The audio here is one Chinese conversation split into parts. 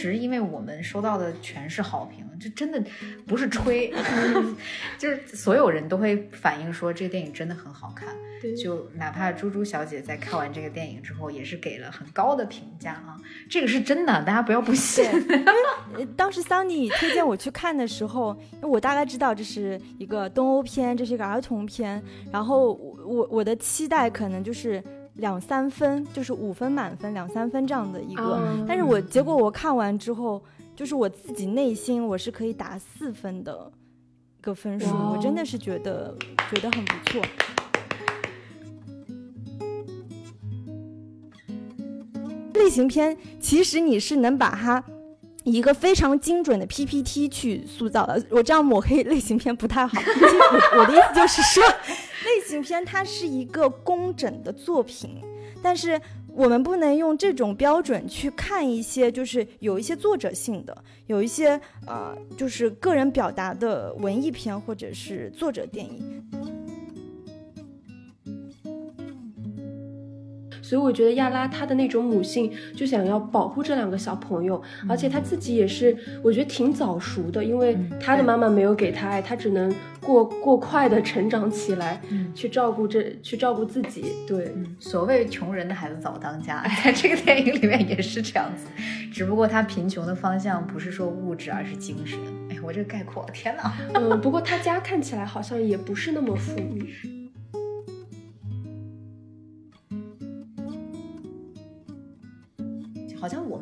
实，因为我们收到的全是好评，这真的不是吹，就是所有人都会反映说这个电影真的很好看。就哪怕猪猪小姐在看完这个电影之后，也是给了很高的评价啊，这个是真的，大家不要不信。当时桑尼推荐我去看的时候，我大概知道这是一个东欧片，这是一个儿童片，然后我我我的期待可能就是。两三分就是五分满分，两三分这样的一个，但是我结果我看完之后，就是我自己内心我是可以打四分的一个分数，我真的是觉得觉得很不错。类型片其实你是能把它一个非常精准的 PPT 去塑造的，我这样抹黑类型片不太好，我的意思就是说。类型片它是一个工整的作品，但是我们不能用这种标准去看一些就是有一些作者性的，有一些呃就是个人表达的文艺片或者是作者电影。所以我觉得亚拉他的那种母性就想要保护这两个小朋友，而且他自己也是我觉得挺早熟的，因为他的妈妈没有给他爱，他只能过过快的成长起来，去照顾这去照顾自己。对，所谓穷人的孩子早当家，在这个电影里面也是这样子，只不过他贫穷的方向不是说物质，而是精神。哎，我这个概括，天哪！嗯，不过他家看起来好像也不是那么富裕。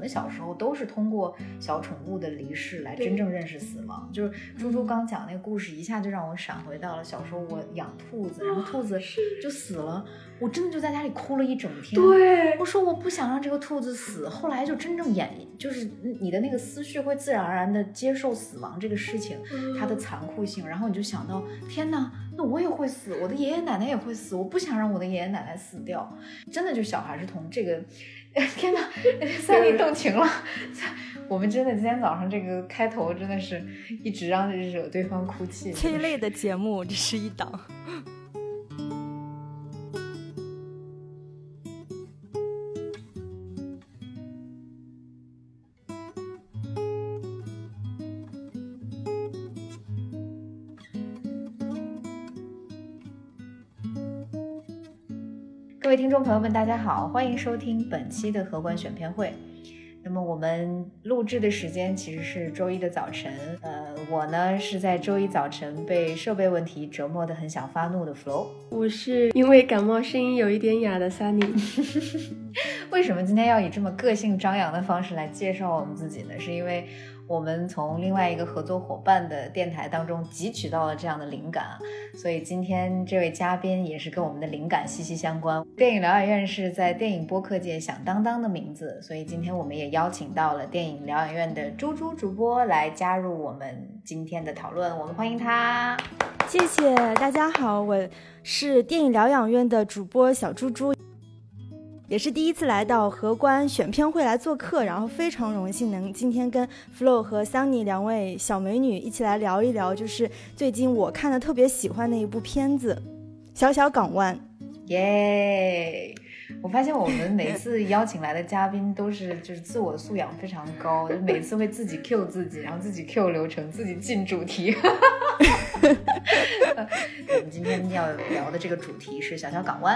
们小时候都是通过小宠物的离世来真正认识死亡。就是猪猪刚讲那个故事，一下就让我闪回到了小时候，我养兔子，然后兔子就死了，我真的就在家里哭了一整天。对，我说我不想让这个兔子死。后来就真正演，就是你的那个思绪会自然而然的接受死亡这个事情，它的残酷性，然后你就想到，天哪，那我也会死，我的爷爷奶奶也会死，我不想让我的爷爷奶奶死掉。真的就小孩是从这个。天哪，三弟动情了！我们真的今天早上这个开头真的是一直让惹对方哭泣，催泪的节目，这是一档。听众朋友们，大家好，欢迎收听本期的荷官选片会。那么我们录制的时间其实是周一的早晨。呃，我呢是在周一早晨被设备问题折磨的很想发怒的 Flo。我是因为感冒，声音有一点哑的 Sunny。为什么今天要以这么个性张扬的方式来介绍我们自己呢？是因为。我们从另外一个合作伙伴的电台当中汲取到了这样的灵感，所以今天这位嘉宾也是跟我们的灵感息息相关。电影疗养院是在电影播客界响当当的名字，所以今天我们也邀请到了电影疗养院的猪猪主播来加入我们今天的讨论，我们欢迎他。谢谢大家好，我是电影疗养院的主播小猪猪。也是第一次来到荷官选片会来做客，然后非常荣幸能今天跟 Flo 和 Sunny 两位小美女一起来聊一聊，就是最近我看的特别喜欢的一部片子《小小港湾》。耶！我发现我们每次邀请来的嘉宾都是就是自我素养非常高，就每次会自己 Q 自己，然后自己 Q 流程，自己进主题。我们今天要聊的这个主题是《小小港湾》。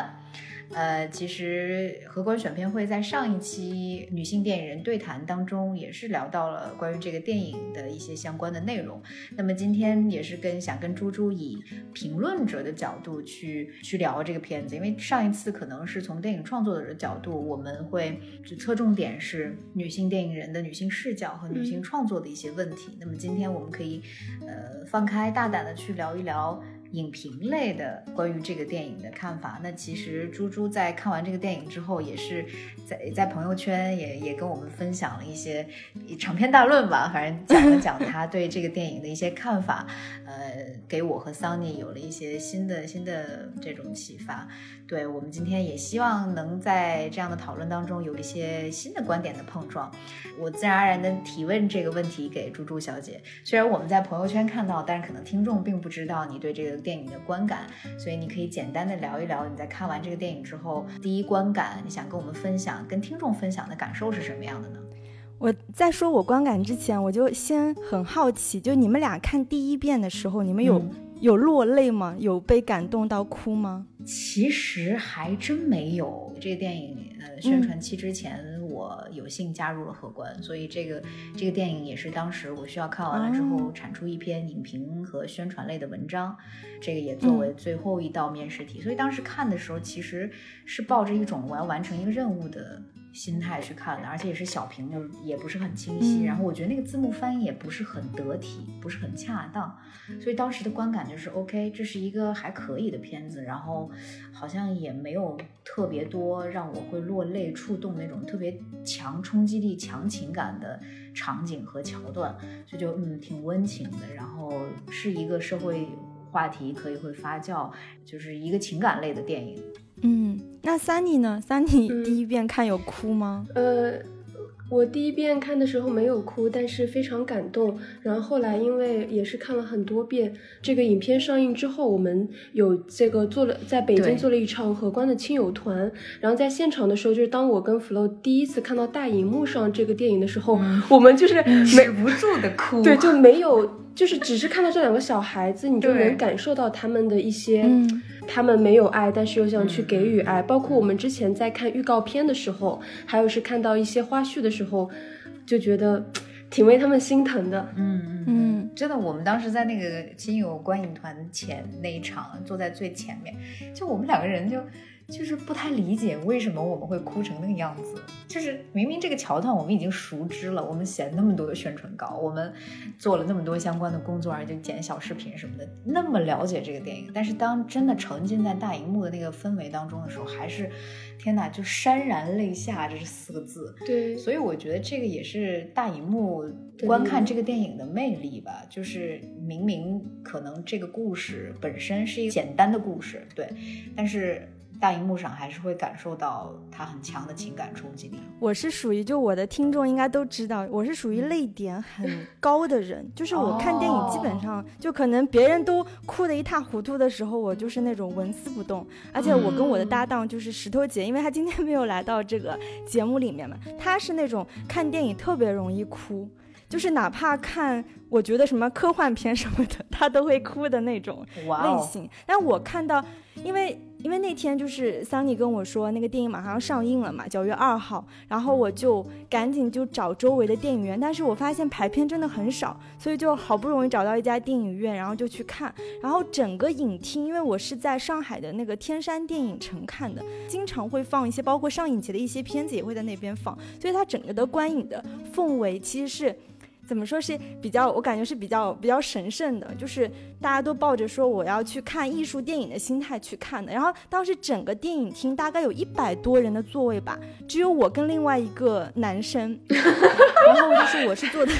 呃，其实荷官选片会在上一期女性电影人对谈当中也是聊到了关于这个电影的一些相关的内容。那么今天也是跟想跟猪猪以评论者的角度去去聊这个片子，因为上一次可能是从电影创作者的角度，我们会就侧重点是女性电影人的女性视角和女性创作的一些问题。那么今天我们可以呃放开大胆的去聊一聊。影评类的关于这个电影的看法。那其实猪猪在看完这个电影之后，也是在在朋友圈也也跟我们分享了一些长篇大论吧，反正讲了讲 他对这个电影的一些看法，呃，给我和桑尼有了一些新的新的这种启发。对我们今天也希望能在这样的讨论当中有一些新的观点的碰撞。我自然而然的提问这个问题给猪猪小姐，虽然我们在朋友圈看到，但是可能听众并不知道你对这个电影的观感，所以你可以简单的聊一聊你在看完这个电影之后第一观感，你想跟我们分享，跟听众分享的感受是什么样的呢？我在说我观感之前，我就先很好奇，就你们俩看第一遍的时候，你们有、嗯有落泪吗？有被感动到哭吗？其实还真没有。这个电影呃宣传期之前，我有幸加入了荷官，所以这个这个电影也是当时我需要看完了之后产出一篇影评和宣传类的文章，这个也作为最后一道面试题。所以当时看的时候，其实是抱着一种我要完成一个任务的。心态去看的，而且也是小屏幕，也不是很清晰。嗯。然后我觉得那个字幕翻译也不是很得体，不是很恰当，所以当时的观感就是 OK，这是一个还可以的片子，然后好像也没有特别多让我会落泪触动那种特别强冲击力、强情感的场景和桥段，所以就嗯挺温情的，然后是一个社会话题可以会发酵，就是一个情感类的电影。嗯，那 Sunny 呢？Sunny 嗯第一遍看有哭吗？呃，我第一遍看的时候没有哭，但是非常感动。然后后来因为也是看了很多遍，这个影片上映之后，我们有这个做了在北京做了一场荷官的亲友团。然后在现场的时候，就是当我跟 Flo 第一次看到大荧幕上这个电影的时候，我们就是没止不住的哭，对就没有。就是只是看到这两个小孩子，你就能感受到他们的一些，嗯他们没有爱，但是又想去给予嗯爱。包括我们之前在看预告片的时候，还有是看到一些花絮的时候，就觉得挺为他们心疼的。嗯嗯嗯真的，我们当时在那个亲友观影团前那一场，坐在最前面，就我们两个人就就是不太理解为什么我们会哭成那个样子。就是明明这个桥段我们已经熟知了，我们写了那么多的宣传稿，我们做了那么多相关的工作，而且剪小视频什么的，那么了解这个电影，但是当真的沉浸在大荧幕的那个氛围当中的时候，还是天哪，就潸然泪下这是四个字。对，所以我觉得这个也是大荧幕观看这个电影的魅力吧，就是明明可能这个故事本身是一个简单的故事，对，但是大荧幕上还是会感受到它很强的情感冲击力。我是属于就我的听众应该都知道，我是属于泪点很高的人，就是我看电影基本上就可能别人都哭得一塌糊涂的时候，我就是那种纹丝不动。而且我跟我的搭档就是石头姐，因为她今天没有来到这个节目里面嘛，她是那种看电影特别容易哭。就是哪怕看，我觉得什么科幻片什么的，她都会哭的那种类型。但我看到，因为因为那天就是桑尼跟我说那个电影马上要上映了嘛，九月二号，然后我就赶紧就找周围的电影院，但是我发现排片真的很少，所以就好不容易找到一家电影院，然后就去看。然后整个影厅，因为我是在上海的那个天山电影城看的，经常会放一些包括上影节的一些片子也会在那边放，所以它整个的观影的氛围其实是。怎么说是比较，我感觉是比较比较神圣的，就是大家都抱着说我要去看艺术电影的心态去看的。然后当时整个电影厅大概有一百多人的座位吧，只有我跟另外一个男生，然后就是我是坐的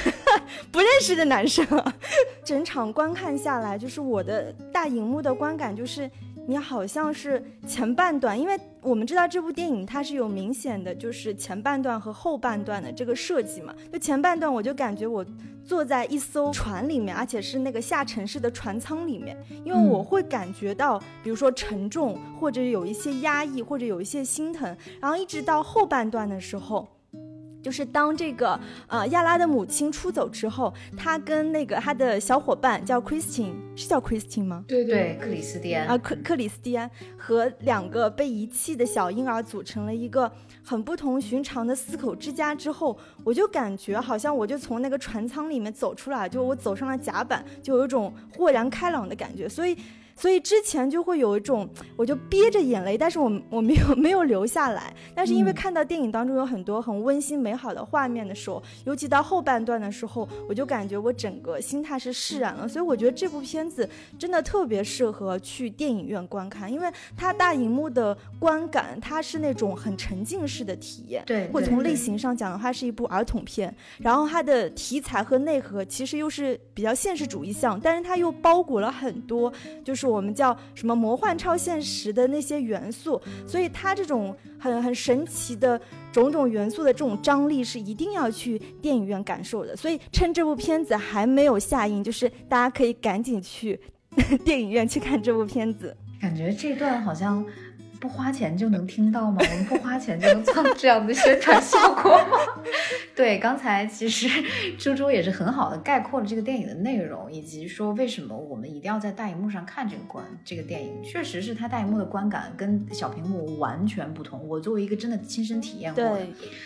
不认识的男生啊。整场观看下来，就是我的大荧幕的观感就是。你好像是前半段，因为我们知道这部电影它是有明显的就是前半段和后半段的这个设计嘛。就前半段我就感觉我坐在一艘船里面，而且是那个下沉式的船舱里面，因为我会感觉到，比如说沉重，或者有一些压抑，或者有一些心疼。然后一直到后半段的时候。就是当这个呃亚拉的母亲出走之后，他跟那个他的小伙伴叫 Christine，是叫 Christine 吗？对对，克里斯蒂安啊，克克里斯蒂安和两个被遗弃的小婴儿组成了一个很不同寻常的四口之家之后，我就感觉好像我就从那个船舱里面走出来，就我走上了甲板，就有一种豁然开朗的感觉。所以所以之前就会有一种，我就憋着眼泪，但是我我没有没有流下来。但是因为看到电影当中有很多很温馨美好的画面的时候，尤其到后半段的时候，我就感觉我整个心态是释然了。所以我觉得这部片子真的特别适合去电影院观看，因为它大荧幕的观感，它是那种很沉浸式的体验。对，或从类型上讲的话，是一部儿童片，然后它的题材和内核其实又是比较现实主义向，但是它又包裹了很多，就是我们叫什么魔幻超现实的那些元素，所以它这种很很神奇的种种元素的这种张力是一定要去电影院感受的。所以趁这部片子还没有下映，就是大家可以赶紧去 电影院去看这部片子。感觉这段好像。不花钱就能听到吗？我们不花钱就能做这样的宣传效果吗？对，刚才其实 猪猪也是很好的概括了这个电影的内容，以及说为什么我们一定要在大荧幕上看这个观这个电影。确实是它大荧幕的观感跟小屏幕完全不同。我作为一个真的亲身体验过，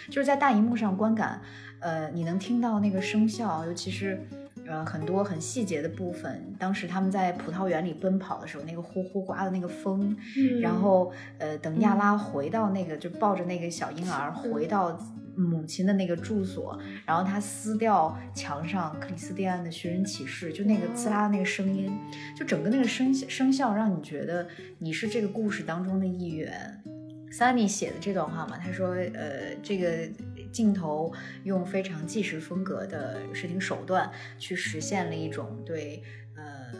就是在大荧幕上观感，呃，你能听到那个声效，尤其是。呃，很多很细节的部分，当时他们在葡萄园里奔跑的时候，那个呼呼刮的那个风，然后呃，等亚拉回到那个就抱着那个小婴儿回到母亲的那个住所，然后他撕掉墙上克里斯蒂安的寻人启事，就那个刺啦的那个声音，就整个那个声声效让你觉得你是这个故事当中的一员。Sunny 写的这段话嘛，他说，呃，这个。镜头用非常纪实风格的视听手段，去实现了一种对呃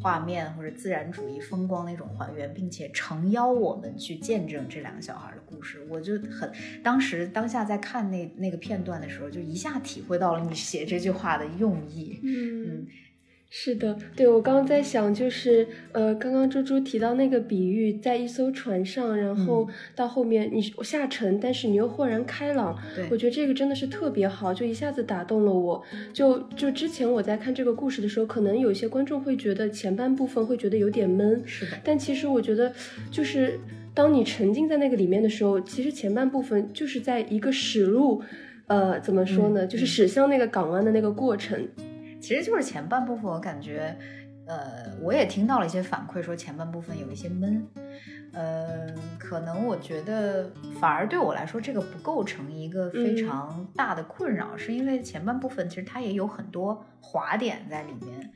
画面或者自然主义风光的一种还原，并且诚邀我们去见证这两个小孩的故事。我就很当时当下在看那那个片段的时候，就一下体会到了你写这句话的用意。嗯。是的，对我刚刚在想，就是呃，刚刚猪猪提到那个比喻，在一艘船上，然后到后面你下沉，但是你又豁然开朗。我觉得这个真的是特别好，就一下子打动了我。就就之前我在看这个故事的时候，可能有些观众会觉得前半部分会觉得有点闷，是的。但其实我觉得，就是当你沉浸在那个里面的时候，其实前半部分就是在一个驶入，呃，怎么说呢，就是驶向那个港湾的那个过程。其实就是前半部分，我感觉，呃，我也听到了一些反馈，说前半部分有一些闷，呃，可能我觉得反而对我来说，这个不构成一个非常大的困扰，是因为前半部分其实它也有很多滑点在里面，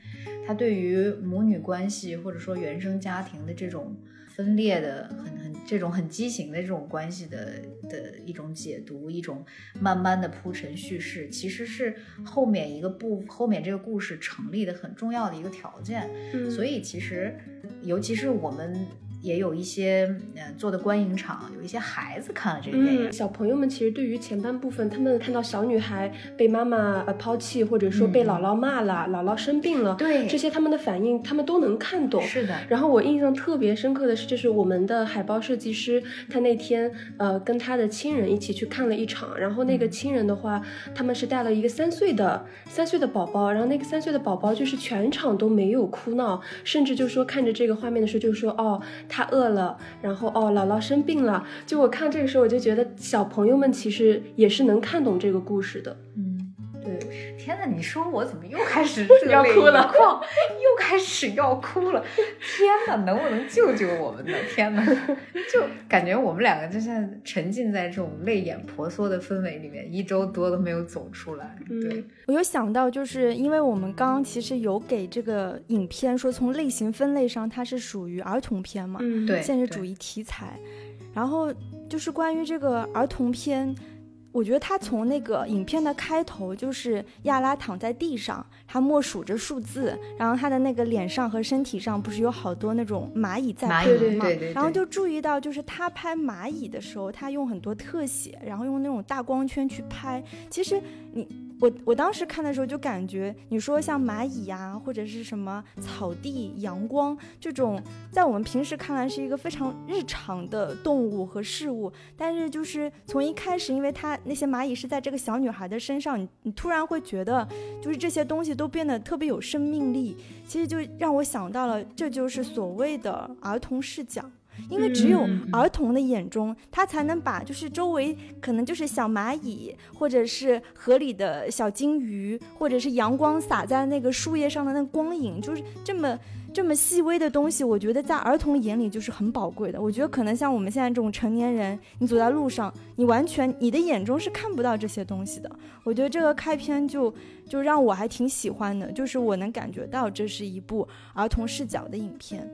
它对于母女关系或者说原生家庭的这种。分裂的很很这种很畸形的这种关系的的一种解读，一种慢慢的铺陈叙事，其实是后面一个部后面这个故事成立的很重要的一个条件。所以其实，尤其是我们。也有一些呃做的观影场，有一些孩子看了这个电影。小朋友们其实对于前半部分，他们看到小女孩被妈妈呃抛弃，或者说被姥姥骂了，姥姥生病了，对这些他们的反应，他们都能看懂。是的。然后我印象特别深刻的是，就是我们的海报设计师，他那天呃跟他的亲人一起去看了一场，然后那个亲人的话，他们是带了一个三岁的三岁的宝宝，然后那个三岁的宝宝就是全场都没有哭闹，甚至就说看着这个画面的时候就说哦。他饿了，然后哦，姥姥生病了。就我看这个时候，我就觉得小朋友们其实也是能看懂这个故事的。嗯，天哪，你说我怎么又 开始要哭了？又开始要哭了！天哪，能不能救救我们呢？天哪，就感觉我们两个就像沉浸在这种泪眼婆娑的氛围里面，一周多都没有走出来。对我有想到，就是因为我们刚刚其实有给这个影片说，从类型分类上它是属于儿童片嘛，嗯，对，现实主义题材。然后就是关于这个儿童片。我觉得他从那个影片的开头，就是亚拉躺在地上，他默数着数字，然后他的那个脸上和身体上不是有好多那种蚂蚁在爬吗？对对对。然后就注意到，就是他拍蚂蚁的时候，他用很多特写，然后用那种大光圈去拍。其实你。我我当时看的时候就感觉，你说像蚂蚁呀，或者是什么草地、阳光这种，在我们平时看来是一个非常日常的动物和事物，但是就是从一开始，因为它那些蚂蚁是在这个小女孩的身上，你你突然会觉得，就是这些东西都变得特别有生命力。其实就让我想到了，这就是所谓的儿童视角。因为只有儿童的眼中，他才能把就是周围可能就是小蚂蚁，或者是河里的小金鱼，或者是阳光洒在那个树叶上的那光影，就是这么。这么细微的东西，我觉得在儿童眼里就是很宝贵的。我觉得可能像我们现在这种成年人，你走在路上，你完全你的眼中是看不到这些东西的。我觉得这个开篇就就让我还挺喜欢的，就是我能感觉到这是一部儿童视角的影片。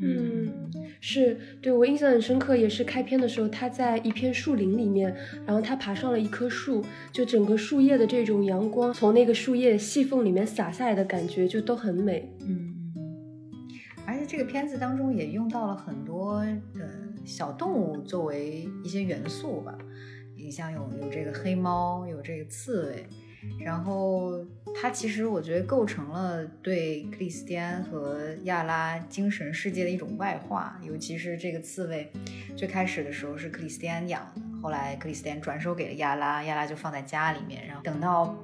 嗯，是对我印象很深刻，也是开篇的时候，他在一片树林里面，然后他爬上了一棵树，就整个树叶的这种阳光从那个树叶细缝里面洒下来的感觉，就都很美。嗯，而且这个片子当中也用到了很多呃小动物作为一些元素吧，你像有有这个黑猫，有这个刺猬，然后它其实我觉得构成了对克里斯蒂安和亚拉精神世界的一种外化，尤其是这个刺猬，最开始的时候是克里斯蒂安养的，后来克里斯蒂安转手给了亚拉，亚拉就放在家里面，然后等到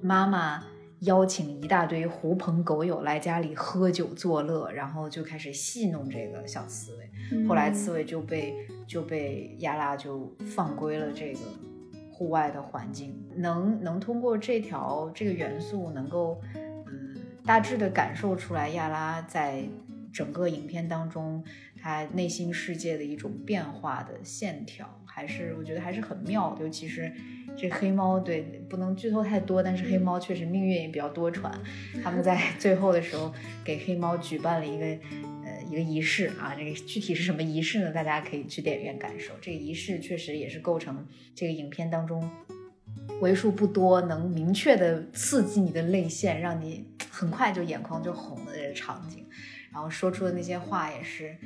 妈妈。邀请一大堆狐朋狗友来家里喝酒作乐，然后就开始戏弄这个小刺猬。后来刺猬就被就被亚拉就放归了这个户外的环境，能能通过这条这个元素，能够嗯大致的感受出来亚拉在整个影片当中他内心世界的一种变化的线条，还是我觉得还是很妙，尤其是。这黑猫对不能剧透太多，但是黑猫确实命运也比较多舛。他们在 最后的时候给黑猫举办了一个一个仪式啊，这个具体是什么仪式呢？大家可以去电影院感受。这个仪式确实也是构成这个影片当中为数不多能明确的刺激你的泪腺，让你很快就眼眶就红的这个场景。然后说出的那些话也是。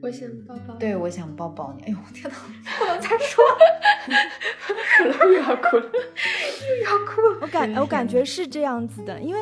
我想抱抱，对，我想抱抱你。哎呦，我天哪，不能再说了，又要哭了，又要哭了。我感我感觉是这样子的，因为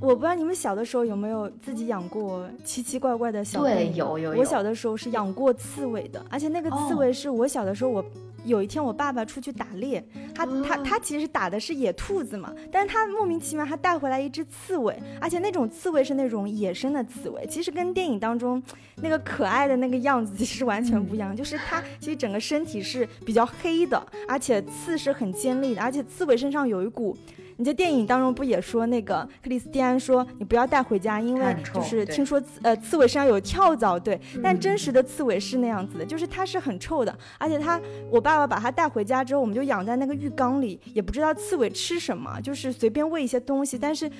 我不知道你们小的时候有没有自己养过奇奇怪怪的小动物。对，有有有。我小的时候是养过刺猬的，而且那个刺猬是我小的时候我。有一天，我爸爸出去打猎，他他他其实打的是野兔子嘛，但是他莫名其妙他带回来一只刺猬，而且那种刺猬是那种野生的刺猬，其实跟电影当中那个可爱的那个样子其实完全不一样，就是它其实整个身体是比较黑的，而且刺是很尖利的，而且刺猬身上有一股。你在电影当中不也说那个克里斯蒂安说你不要带回家，因为就是听说刺呃刺猬身上有跳蚤，对，但真实的刺猬是那样子的，就是它是很臭的，而且它我爸爸把它带回家之后，我们就养在那个浴缸里，也不知道刺猬吃什么，就是随便喂一些东西，但是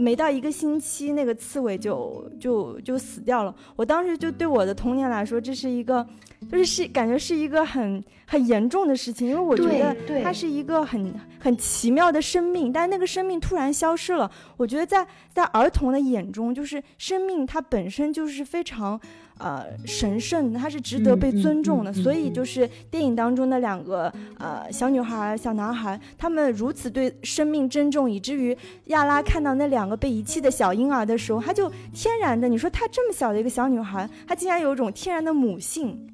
没到一个星期，那个刺猬就就就死掉了。我当时就对我的童年来说，这是一个。就是是感觉是一个很很严重的事情，因为我觉得它是一个很很奇妙的生命，但是那个生命突然消失了。我觉得在在儿童的眼中，就是生命它本身就是非常呃神圣，它是值得被尊重的。所以就是电影当中的两个呃小女孩、小男孩，他们如此对生命珍重，以至于亚拉看到那两个被遗弃的小婴儿的时候，他就天然的，你说她这么小的一个小女孩，她竟然有一种天然的母性。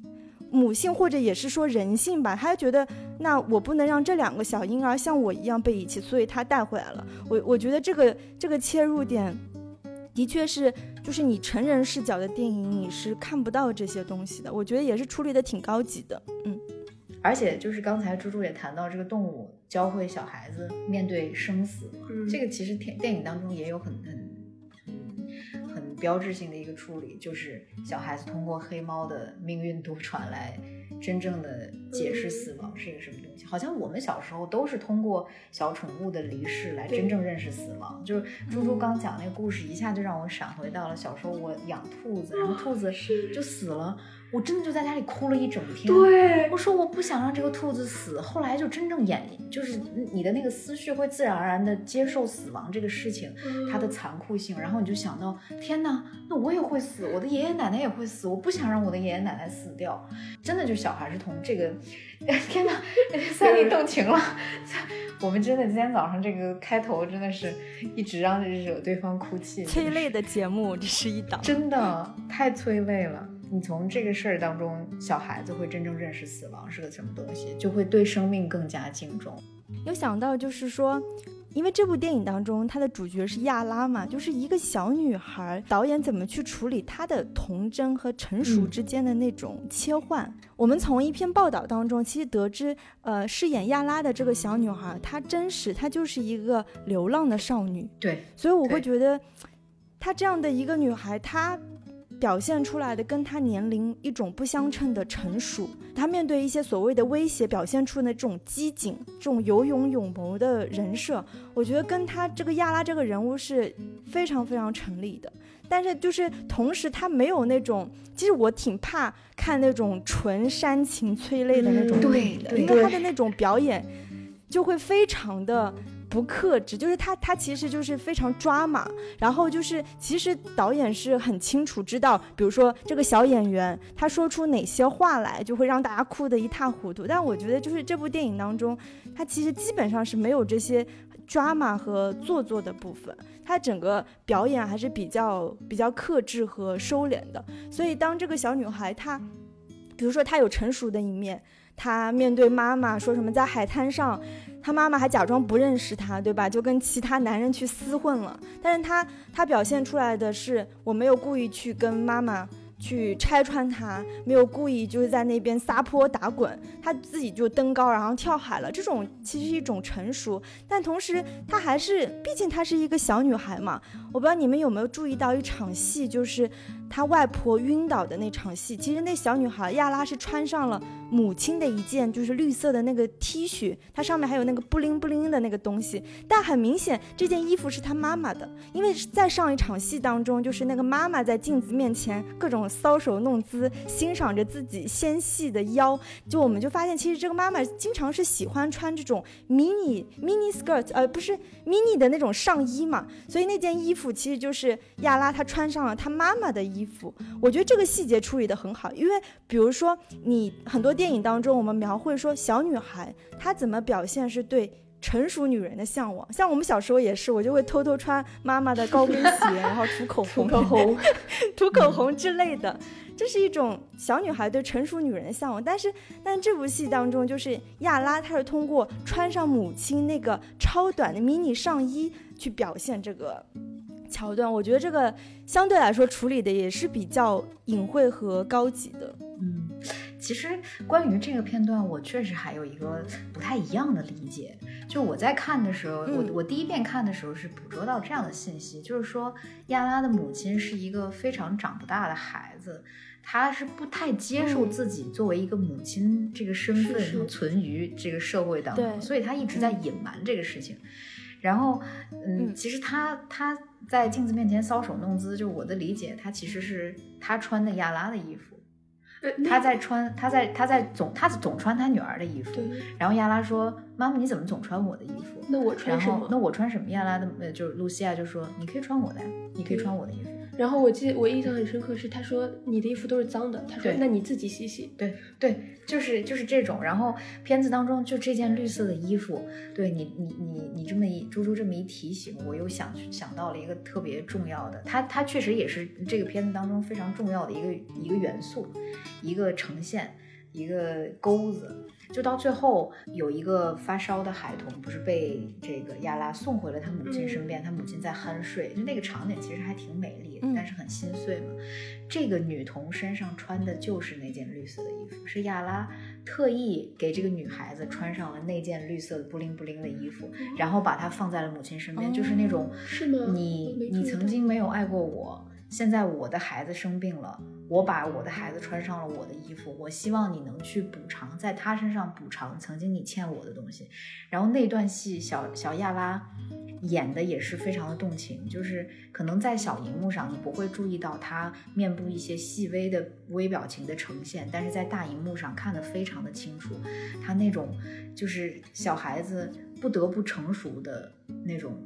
母性或者也是说人性吧，他觉得那我不能让这两个小婴儿像我一样被遗弃，所以他带回来了。我我觉得这个这个切入点，的确是就是你成人视角的电影你是看不到这些东西的。我觉得也是处理的挺高级的，嗯。而且就是刚才猪猪也谈到这个动物教会小孩子面对生死，这个其实电电影当中也有很很。标志性的一个处理，就是小孩子通过黑猫的命运 多舛来真正的解释死亡是一个什么东西。好像我们小时候都是通过小宠物的离世来真正认识死亡。就是猪猪刚讲那个故事，一下就让我闪回到了小时候，我养兔子，然后兔子就死了。我真的就在家里哭了一整天。对，我说我不想让这个兔子死。后来就真正演，就是你的那个思绪会自然而然的接受死亡这个事情，它的残酷性。然后你就想到，天哪，那我也会死，我的爷爷奶奶也会死，我不想让我的爷爷奶奶死掉。真的，就小孩是从这个，天哪，三弟动情了。我们真的今天早上这个开头真的是一直让惹对方哭泣，催泪的节目，这是一档，真的太催泪了。你从这个事儿当中，小孩子会真正认识死亡是个什么东西，就会对生命更加敬重。有想到就是说，因为这部电影当中，它的主角是亚拉嘛，就是一个小女孩。导演怎么去处理她的童真和成熟之间的那种切换？我们从一篇报道当中，其实得知，呃，饰演亚拉的这个小女孩，她真实，她就是一个流浪的少女。对，所以我会觉得，她这样的一个女孩，她。表现出来的跟他年龄一种不相称的成熟，他面对一些所谓的威胁，表现出的这种机警、这种有勇有谋的人设，我觉得跟他这个亚拉这个人物是非常非常成立的。但是就是同时他没有那种，其实我挺怕看那种纯煽情催泪的那种对的，因为他的那种表演就会非常的。不克制，就是他，他其实就是非常抓马，然后就是其实导演是很清楚知道，比如说这个小演员他说出哪些话来，就会让大家哭得一塌糊涂。但我觉得就是这部电影当中，他其实基本上是没有这些抓马和做作的部分，他整个表演还是比较比较克制和收敛的。所以当这个小女孩她，比如说她有成熟的一面。她面对妈妈说什么，在海滩上，他妈妈还假装不认识他，对吧？就跟其他男人去厮混了。但是他他表现出来的是，我没有故意去跟妈妈。去拆穿他，没有故意就是在那边撒泼打滚，他自己就登高然后跳海了。这种其实是一种成熟，但同时他还是，毕竟她是一个小女孩嘛。我不知道你们有没有注意到一场戏，就是她外婆晕倒的那场戏。其实那小女孩亚拉是穿上了母亲的一件就是绿色的那个 T 恤，它上面还有那个布灵布灵的那个东西。但很明显这件衣服是她妈妈的，因为在上一场戏当中，就是那个妈妈在镜子面前各种。搔首弄姿，欣赏着自己纤细的腰，就我们就发现，其实这个妈妈经常是喜欢穿这种 mini mini skirt，呃，不是 mini 的那种上衣嘛。所以那件衣服其实就是亚拉她穿上了她妈妈的衣服。我觉得这个细节处理的很好，因为比如说你很多电影当中，我们描绘说小女孩她怎么表现是对。成熟女人的向往，像我们小时候也是，我就会偷偷穿妈妈的高跟鞋，然后涂口红、口红、涂口红之类的，这是一种小女孩对成熟女人的向往。但是，但这部戏当中，就是亚拉，她是通过穿上母亲那个超短的迷你上衣去表现这个桥段。我觉得这个相对来说处理的也是比较隐晦和高级的。嗯。其实关于这个片段，我确实还有一个不太一样的理解。就我在看的时候，我我第一遍看的时候是捕捉到这样的信息，就是说亚拉的母亲是一个非常长不大的孩子，她是不太接受自己作为一个母亲这个身份存于这个社会当中，所以她一直在隐瞒这个事情。然后，嗯，其实她她在镜子面前搔首弄姿，就我的理解，她其实是她穿的亚拉的衣服。他在穿，他在他在总，他总穿他女儿的衣服。然后亚拉说：“妈妈，你怎么总穿我的衣服？那我穿什么？那我穿什么？”亚拉的，呃，就是露西亚就说：“你可以穿我的，你可以穿我的衣服。”然后我记，我印象很深刻是，他说你的衣服都是脏的，他说那你自己洗洗。对对，就是就是这种。然后片子当中就这件绿色的衣服，对你你你你这么一猪猪这么一提醒，我又想想到了一个特别重要的，它它确实也是这个片子当中非常重要的一个一个元素，一个呈现，一个钩子。就到最后，有一个发烧的孩童，不是被这个亚拉送回了他母亲身边，他母亲在酣睡，就那个场景其实还挺美丽的，但是很心碎嘛。这个女童身上穿的就是那件绿色的衣服，是亚拉特意给这个女孩子穿上了那件绿色的布灵布灵的衣服，然后把她放在了母亲身边，就是那种，是吗？你你曾经没有爱过我。现在我的孩子生病了，我把我的孩子穿上了我的衣服，我希望你能去补偿，在他身上补偿曾经你欠我的东西。然后那段戏，小小亚拉演的也是非常的动情，就是可能在小荧幕上你不会注意到他面部一些细微的微表情的呈现，但是在大荧幕上看得非常的清楚，他那种就是小孩子不得不成熟的那种。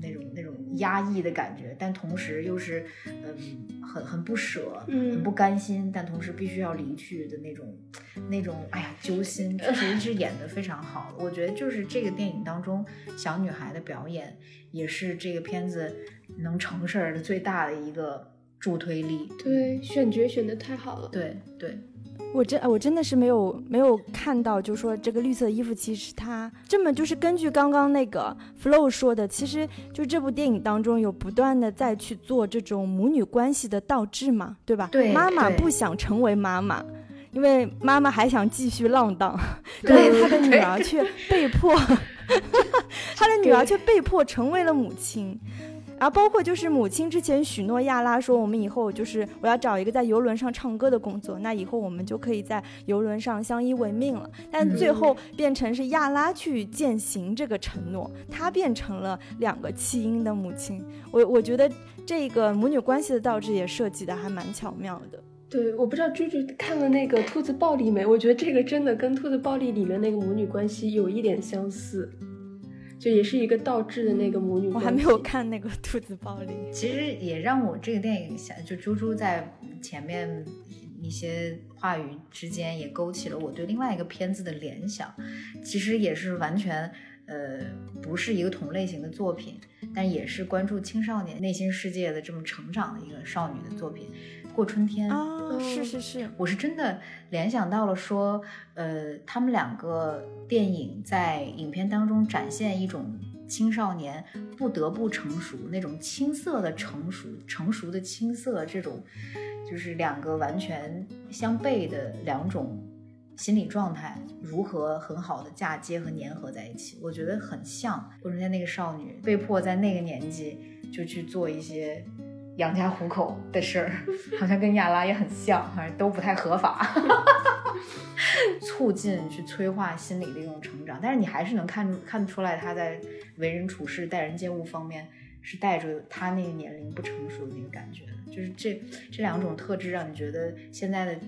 那种那种压抑的感觉，但同时又是，嗯，很很不舍，很不甘心，但同时必须要离去的那种，那种，哎呀，揪心，确实是演的非常好。我觉得就是这个电影当中小女孩的表演，也是这个片子能成事儿的最大的一个助推力。对，选角选的太好了。对对，我真我真的是没有没有看到，就说这个绿色衣服其实它这么就是根据刚刚那个 Flow 说的，其实就这部电影当中有不断的在去做这种母女关系的倒置嘛，对吧？对对妈妈不想成为妈妈。因为妈妈还想继续浪荡，对但是她的女儿 却被迫，她的女儿却被迫成为了母亲。然后包括就是母亲之前许诺亚拉说，我们以后就是我要找一个在游轮上唱歌的工作，那以后我们就可以在游轮上相依为命了。但最后变成是亚拉去践行这个承诺，她变成了两个弃婴的母亲。我我觉得这个母女关系的倒置也设计的还蛮巧妙的。对，我不知道猪猪看了那个《兔子暴力》没？我觉得这个真的跟《兔子暴力》里面那个母女关系有一点相似，就也是一个倒置的那个母女。我还没有看那个《兔子暴力》，其实也让我这个电影想，就猪猪在前面一些话语之间也勾起了我对另外一个片子的联想。其实也是完全呃不是一个同类型的作品，但也是关注青少年内心世界的这么成长的一个少女的作品。过春天啊，是是是，我是真的联想到了说，呃，他们两个电影在影片当中展现一种青少年不得不成熟那种青涩的成熟，成熟的青涩，这种就是两个完全相悖的两种心理状态如何很好的嫁接和粘合在一起，我觉得很像过春天那个少女被迫在那个年纪就去做一些。养家糊口的事儿，好像跟亚拉也很像，反正都不太合法。促进去催化心理的一种成长，但是你还是能看出看得出来，他在为人处事、待人接物方面是带着他那个年龄不成熟的那个感觉的。就是这这两种特质，让你觉得现在的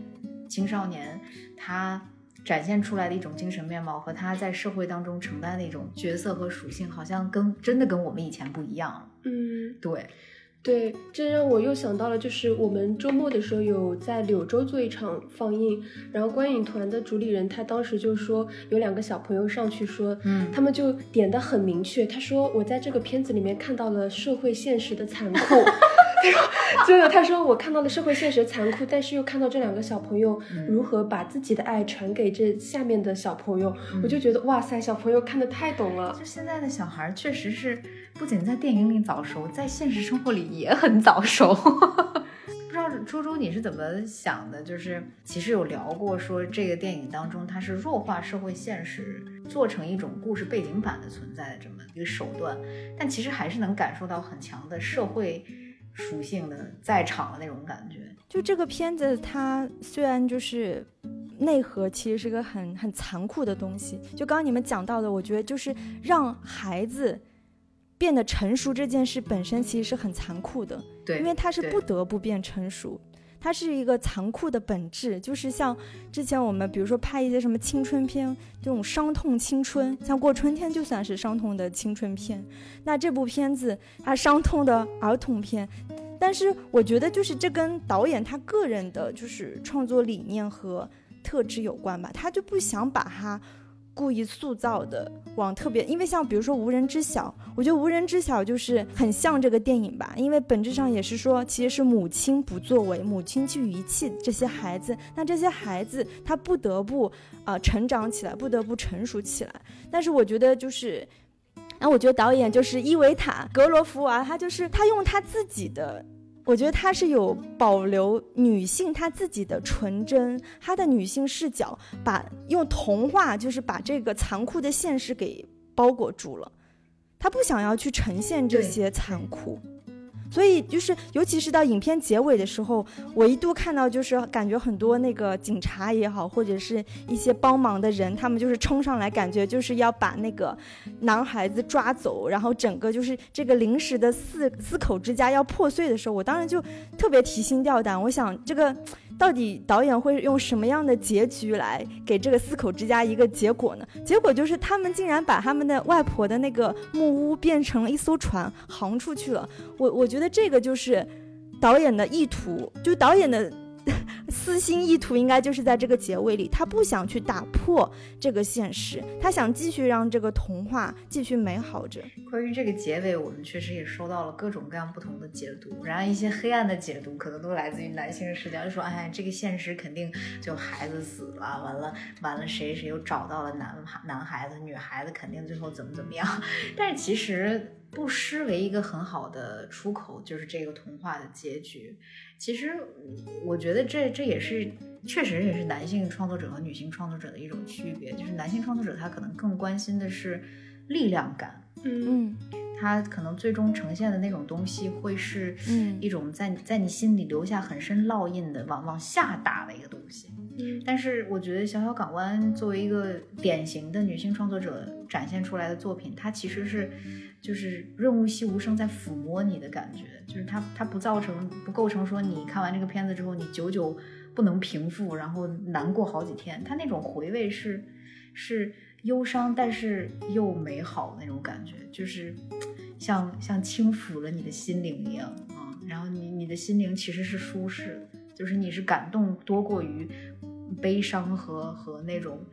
青少年他展现出来的一种精神面貌和他在社会当中承担的一种角色和属性，好像跟真的跟我们以前不一样了。嗯，对。对，这让我又想到了，就是我们周末的时候有在柳州做一场放映，然后观影团的主理人他当时就说有两个小朋友上去说，嗯，他们就点的很明确，他说我在这个片子里面看到了社会现实的残酷，他说真的，他说我看到了社会现实残酷，但是又看到这两个小朋友如何把自己的爱传给这下面的小朋友，我就觉得哇塞，小朋友看的太懂了，就现在的小孩确实是不仅在电影里早熟，在现实生活里。也很早熟，不知道猪猪你是怎么想的？就是其实有聊过，说这个电影当中它是弱化社会现实，做成一种故事背景板的存在的这么一个手段，但其实还是能感受到很强的社会属性的在场的那种感觉。就这个片子，它虽然就是内核其实是个很很残酷的东西，就刚刚你们讲到的，我觉得就是让孩子。变得成熟这件事本身其实是很残酷的，对，因为它是不得不变成熟，它是一个残酷的本质。就是像之前我们比如说拍一些什么青春片，这种伤痛青春，像过春天就算是伤痛的青春片。那这部片子它伤痛的儿童片，但是我觉得就是这跟导演他个人的就是创作理念和特质有关吧，他就不想把它。故意塑造的往特别，因为像比如说无人知晓，我觉得无人知晓就是很像这个电影吧，因为本质上也是说，其实是母亲不作为，母亲去遗弃这些孩子，那这些孩子他不得不呃成长起来，不得不成熟起来。但是我觉得就是，那我觉得导演就是伊维塔格罗夫娃，他就是他用他自己的。我觉得她是有保留女性她自己的纯真，她的女性视角，把用童话就是把这个残酷的现实给包裹住了，她不想要去呈现这些残酷。所以就是，尤其是到影片结尾的时候，我一度看到就是感觉很多那个警察也好，或者是一些帮忙的人，他们就是冲上来，感觉就是要把那个男孩子抓走，然后整个就是这个临时的四四口之家要破碎的时候，我当时就特别提心吊胆，我想这个。到底导演会用什么样的结局来给这个四口之家一个结果呢？结果就是他们竟然把他们的外婆的那个木屋变成了一艘船，航出去了。我我觉得这个就是导演的意图，就导演的私心意图应该就是在这个结尾里，他不想去打破这个现实，他想继续让这个童话继续美好着。关于这个结尾，我们确实也收到了各种各样不同的解读，然后一些黑暗的解读可能都来自于男性视角，就说，哎，这个现实肯定就孩子死了，完了完了，谁谁又找到了男孩男孩子，女孩子肯定最后怎么怎么样，但是其实。不失为一个很好的出口，就是这个童话的结局。其实，我觉得这这也是确实也是男性创作者和女性创作者的一种区别。就是男性创作者他可能更关心的是力量感，嗯，他可能最终呈现的那种东西会是一种在在你心里留下很深烙印的往往下打的一个东西。但是我觉得《小小港湾》作为一个典型的女性创作者展现出来的作品，它其实是。就是润物细无声在抚摸你的感觉，就是它它不造成不构成说你看完这个片子之后你久久不能平复，然后难过好几天。它那种回味是是忧伤，但是又美好那种感觉，就是像像轻抚了你的心灵一样啊。然后你你的心灵其实是舒适的，就是你是感动多过于悲伤和和那种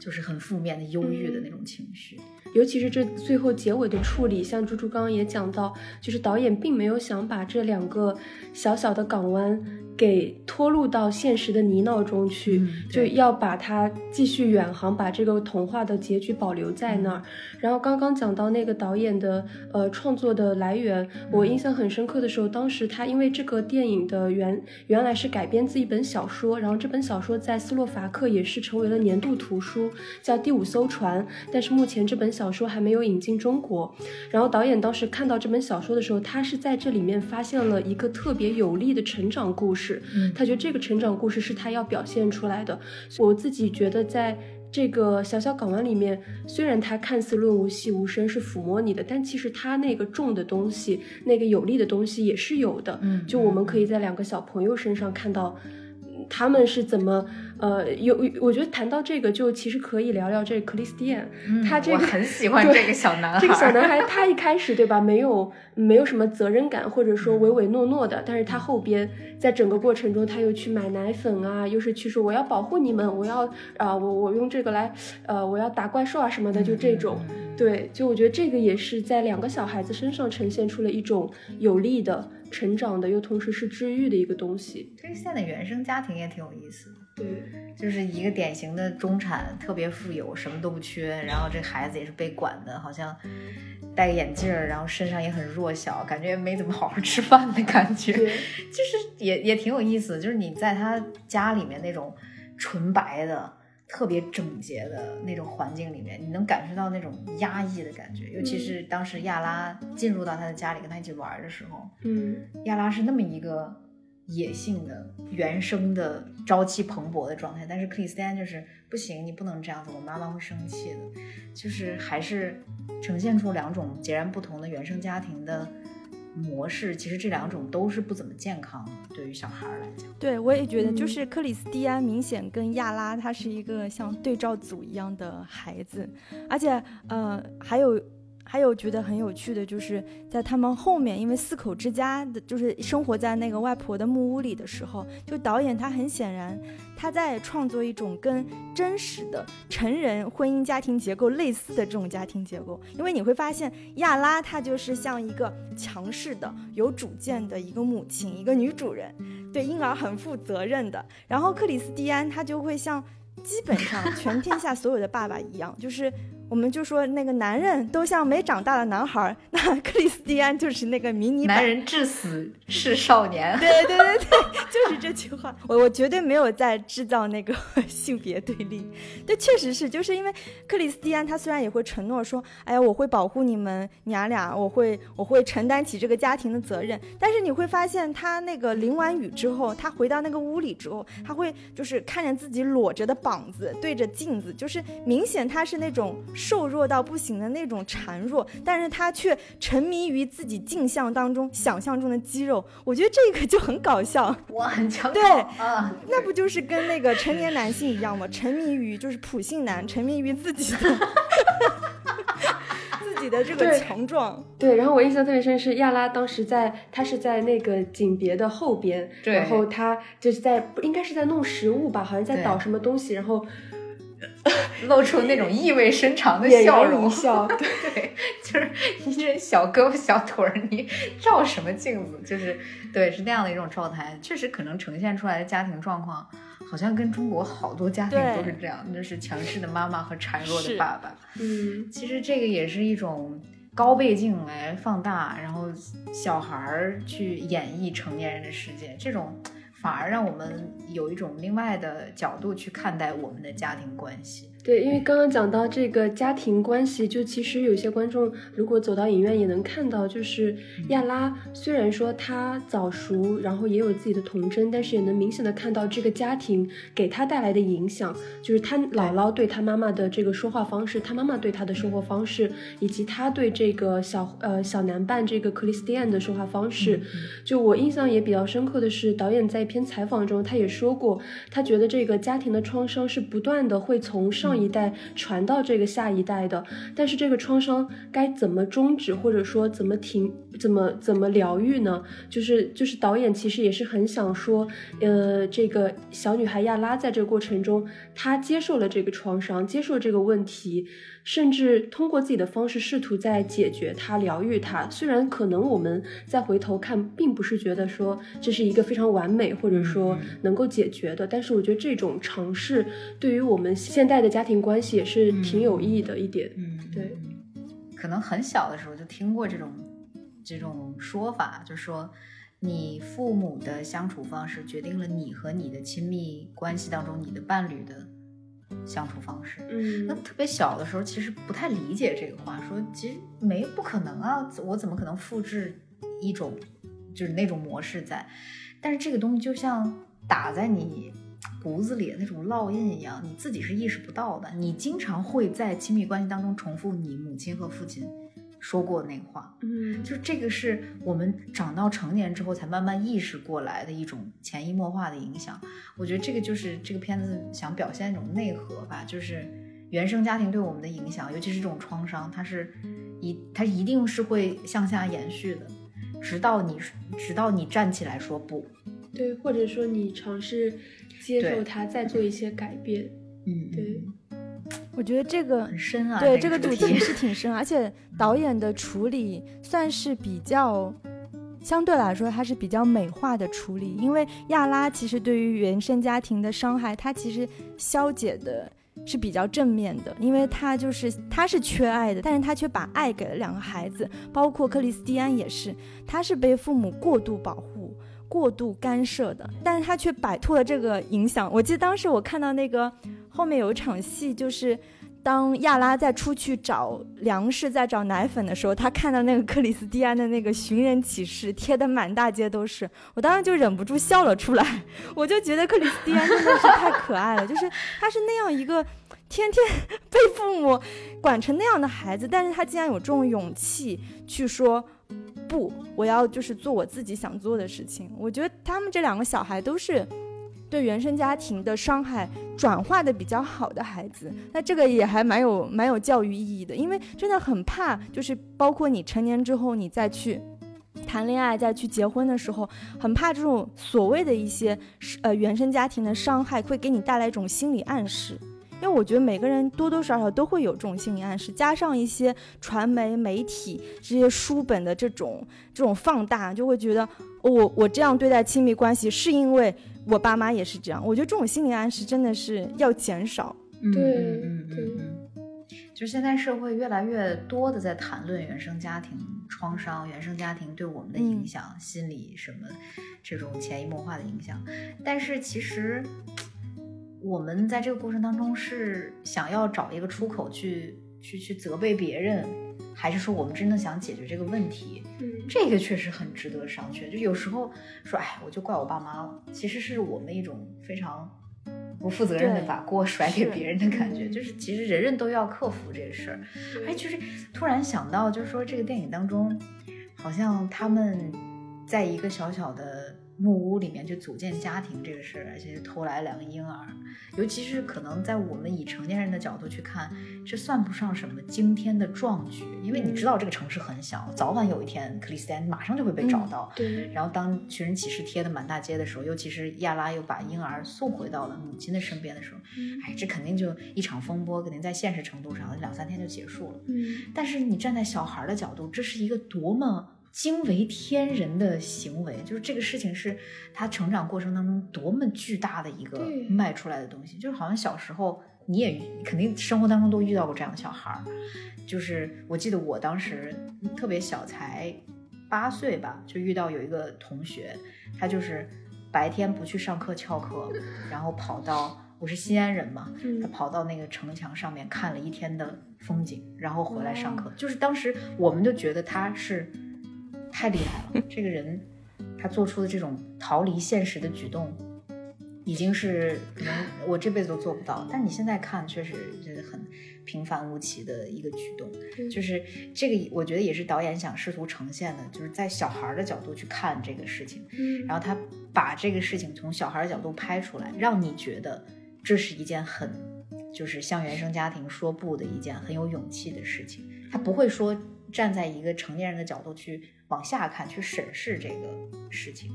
就是很负面的忧郁的那种情绪。尤其是这最后结尾的处理，像猪猪刚刚也讲到，就是导演并没有想把这两个小小的港湾。给拖入到现实的泥淖中去，就要把它继续远航，把这个童话的结局保留在那儿。然后刚刚讲到那个导演的呃创作的来源，我印象很深刻的时候，当时他因为这个电影的原原来是改编自一本小说，然后这本小说在斯洛伐克也是成为了年度图书，叫《第五艘船》，但是目前这本小说还没有引进中国。然后导演当时看到这本小说的时候，他是在这里面发现了一个特别有力的成长故事。是，他觉得这个成长故事是他要表现出来的。我自己觉得，在这个小小港湾里面，虽然它看似润物细无声，是抚摸你的，但其实它那个重的东西，那个有力的东西也是有的。嗯，就我们可以在两个小朋友身上看到，他们是怎么。呃，有我觉得谈到这个，就其实可以聊聊这克里斯蒂安，他这个很喜欢这个小男孩。这个小男孩他一开始对吧，没有没有什么责任感，或者说唯唯诺诺的，但是他后边在整个过程中，他又去买奶粉啊，又是去说我要保护你们，我要啊我我用这个来呃我要打怪兽啊什么的，就这种。对，就我觉得这个也是在两个小孩子身上呈现出了一种有力的成长的，又同时是治愈的一个东西。这个现在原生家庭也挺有意思的。对，就是一个典型的中产，特别富有，什么都不缺。然后这孩子也是被管的，好像戴个眼镜儿，然后身上也很弱小，感觉没怎么好好吃饭的感觉。就是也也挺有意思，就是你在他家里面那种纯白的、特别整洁的那种环境里面，你能感受到那种压抑的感觉。尤其是当时亚拉进入到他的家里跟他一起玩的时候，嗯，亚拉是那么一个。野性的、原生的、朝气蓬勃的状态，但是克里斯蒂安就是不行，你不能这样子，我妈妈会生气的。就是还是呈现出两种截然不同的原生家庭的模式，其实这两种都是不怎么健康的，对于小孩来讲。对，我也觉得，就是克里斯蒂安明显跟亚拉他是一个像对照组一样的孩子，而且呃还有。还有觉得很有趣的，就是在他们后面，因为四口之家的，就是生活在那个外婆的木屋里的时候，就导演他很显然他在创作一种跟真实的成人婚姻家庭结构类似的这种家庭结构，因为你会发现亚拉她就是像一个强势的、有主见的一个母亲，一个女主人，对婴儿很负责任的，然后克里斯蒂安他就会像基本上全天下所有的爸爸一样，就是。我们就说那个男人都像没长大的男孩儿，那 克里斯蒂安就是那个迷你男人至死是少年。对对对对，就是这句话。我我绝对没有在制造那个 性别对立。对，确实是，就是因为克里斯蒂安他虽然也会承诺说，哎呀，我会保护你们娘俩，我会我会承担起这个家庭的责任。但是你会发现他那个淋完雨之后，他回到那个屋里之后，他会就是看着自己裸着的膀子，对着镜子，就是明显他是那种。瘦弱到不行的那种孱弱，但是他却沉迷于自己镜像当中想象中的肌肉，我觉得这个就很搞笑。我很强对啊，那不就是跟那个成年男性一样吗？沉迷于就是普信男，沉迷于自己的。自己的这个强壮。对，然后我印象特别深是亚拉当时在，他是在那个景别的后边，对然后他就是在应该是在弄食物吧，好像在对捣什么东西，然后 露出那种意味深长的笑容。笑，对对，就是你这小胳膊小腿儿，你照什么镜子？就是对，是那样的一种状态。确实可能呈现出来的家庭状况，好像跟中国好多家庭都是这样，就是强势的妈妈和孱弱的爸爸。嗯，其实这个也是一种高倍镜来放大，然后小孩儿去演绎成年人的世界，这种反而让我们有一种另外的角度去看待我们的家庭关系。对，因为刚刚讲到这个家庭关系，就其实有些观众如果走到影院也能看到，就是亚拉虽然说他早熟，然后也有自己的童真，但是也能明显的看到这个家庭给他带来的影响，就是他姥姥对他妈妈的这个说话方式，他妈妈对他的生活方式，以及他对这个小呃小男伴这个克里斯蒂安的说话方式。就我印象也比较深刻的是，导演在一篇采访中他也说过，他觉得这个家庭的创伤是不断的会从上一代传到这个下一代的，但是这个创伤该怎么终止，或者说怎么停，怎么怎么疗愈呢？就是就是导演其实也是很想说，呃，这个小女孩亚拉在这个过程中，她接受了这个创伤，接受这个问题，甚至通过自己的方式试图在解决它、疗愈它。虽然可能我们再回头看，并不是觉得说这是一个非常完美或者说能够解决的，但是我觉得这种尝试对于我们现代的家庭关系也是挺有意义的一点。嗯，对，可能很小的时候就听过这种这种说法，就是说你父母的相处方式决定了你和你的亲密关系当中你的伴侣的相处方式。嗯那嗯特别小的时候，其实不太理解这个话，说其实没不可能啊，我怎么可能复制一种就是那种模式在？但是这个东西就像打在你骨子里的那种烙印一样，你自己是意识不到的。你经常会在亲密关系当中重复你母亲和父亲说过那个话，嗯就这个是我们长到成年之后才慢慢意识过来的一种潜移默化的影响。我觉得这个就是这个片子想表现一种内核吧，就是原生家庭对我们的影响，尤其是这种创伤，它是一它一定是会向下延续的，直到你直到你站起来说不。对，或者说你尝试接受它，再做一些改变。嗯，对，我觉得这个很深啊。对这个主题是 挺深，而且导演的处理算是比较。相对来说，它是比较美化的处理，因为亚拉其实对于原生家庭的伤害，他其实消解的是比较正面的，因为他就是他是缺爱的，但是他却把爱给了两个孩子，包括克里斯蒂安也是，他是被父母过度保护。过度干涉的，但是他却摆脱了这个影响。我记得当时我看到那个后面有一场戏，就是当亚拉在出去找粮食、在找奶粉的时候，他看到那个克里斯蒂安的那个寻人启事贴的满大街都是，我当时就忍不住笑了出来。我就觉得克里斯蒂安真的是太可爱了，就是他是那样一个天天被父母管成那样的孩子，但是他竟然有这种勇气去说。不，我要就是做我自己想做的事情。我觉得他们这两个小孩都是对原生家庭的伤害转化的比较好的孩子，那这个也还蛮有蛮有教育意义的，因为真的很怕，就是包括你成年之后，你再去。谈恋爱再去结婚的时候，很怕这种所谓的一些呃原生家庭的伤害会给你带来一种心理暗示，因为我觉得每个人多多少少都会有这种心理暗示，加上一些传媒媒体这些书本的这种这种放大，就会觉得、我我这样对待亲密关系是因为我爸妈也是这样。我觉得这种心理暗示真的是要减少。嗯对嗯嗯对嗯嗯，就是现在社会越来越多的在谈论原生家庭创伤、原生家庭对我们的影响、心理什么这种潜移默化的影响，但是其实我们在这个过程当中是想要找一个出口去去去责备别人，还是说我们真的想解决这个问题？嗯，这个确实很值得商榷。就有时候说，哎，我就怪我爸妈了，其实是我们一种非常不负责任的把锅甩给别人的感觉。嗯 就是其实人人都要克服这个事儿。哎，就是突然想到，就是说这个电影当中，好像他们在一个小小的木屋里面去组建家庭这个事儿，而且偷来两个婴儿，尤其是可能在我们以成年人的角度去看，这算不上什么惊天的壮举，因为你知道这个城市很小，早晚有一天克里斯丹马上就会被找到。对，然后当寻人启事贴的满大街的时候，尤其是亚拉又把婴儿送回到了母亲的身边的时候，哎，这肯定就一场风波，肯定在现实程度上两三天就结束了。嗯，但是你站在小孩的角度，这是一个多么惊为天人的行为，就是这个事情是他成长过程当中多么巨大的一个对迈出来的东西，就是好像小时候你也肯定生活当中都遇到过这样的小孩儿，就是我记得我当时特别小，才八岁吧，就遇到有一个同学，他就是白天不去上课翘课，然后跑到我是西安人嘛，嗯他跑到那个城墙上面看了一天的风景，然后回来上课。就是当时我们就觉得他是太厉害了，这个人他做出的这种逃离现实的举动，已经是可能我这辈子都做不到。但你现在看，确实是很平凡无奇的一个举动。就是这个，我觉得也是导演想试图呈现的，就是在小孩儿的角度去看这个事情。嗯然后他把这个事情从小孩的角度拍出来，让你觉得这是一件很，就是向原生家庭说不的一件很有勇气的事情。他不会说站在一个成年人的角度去往下看，去审视这个事情。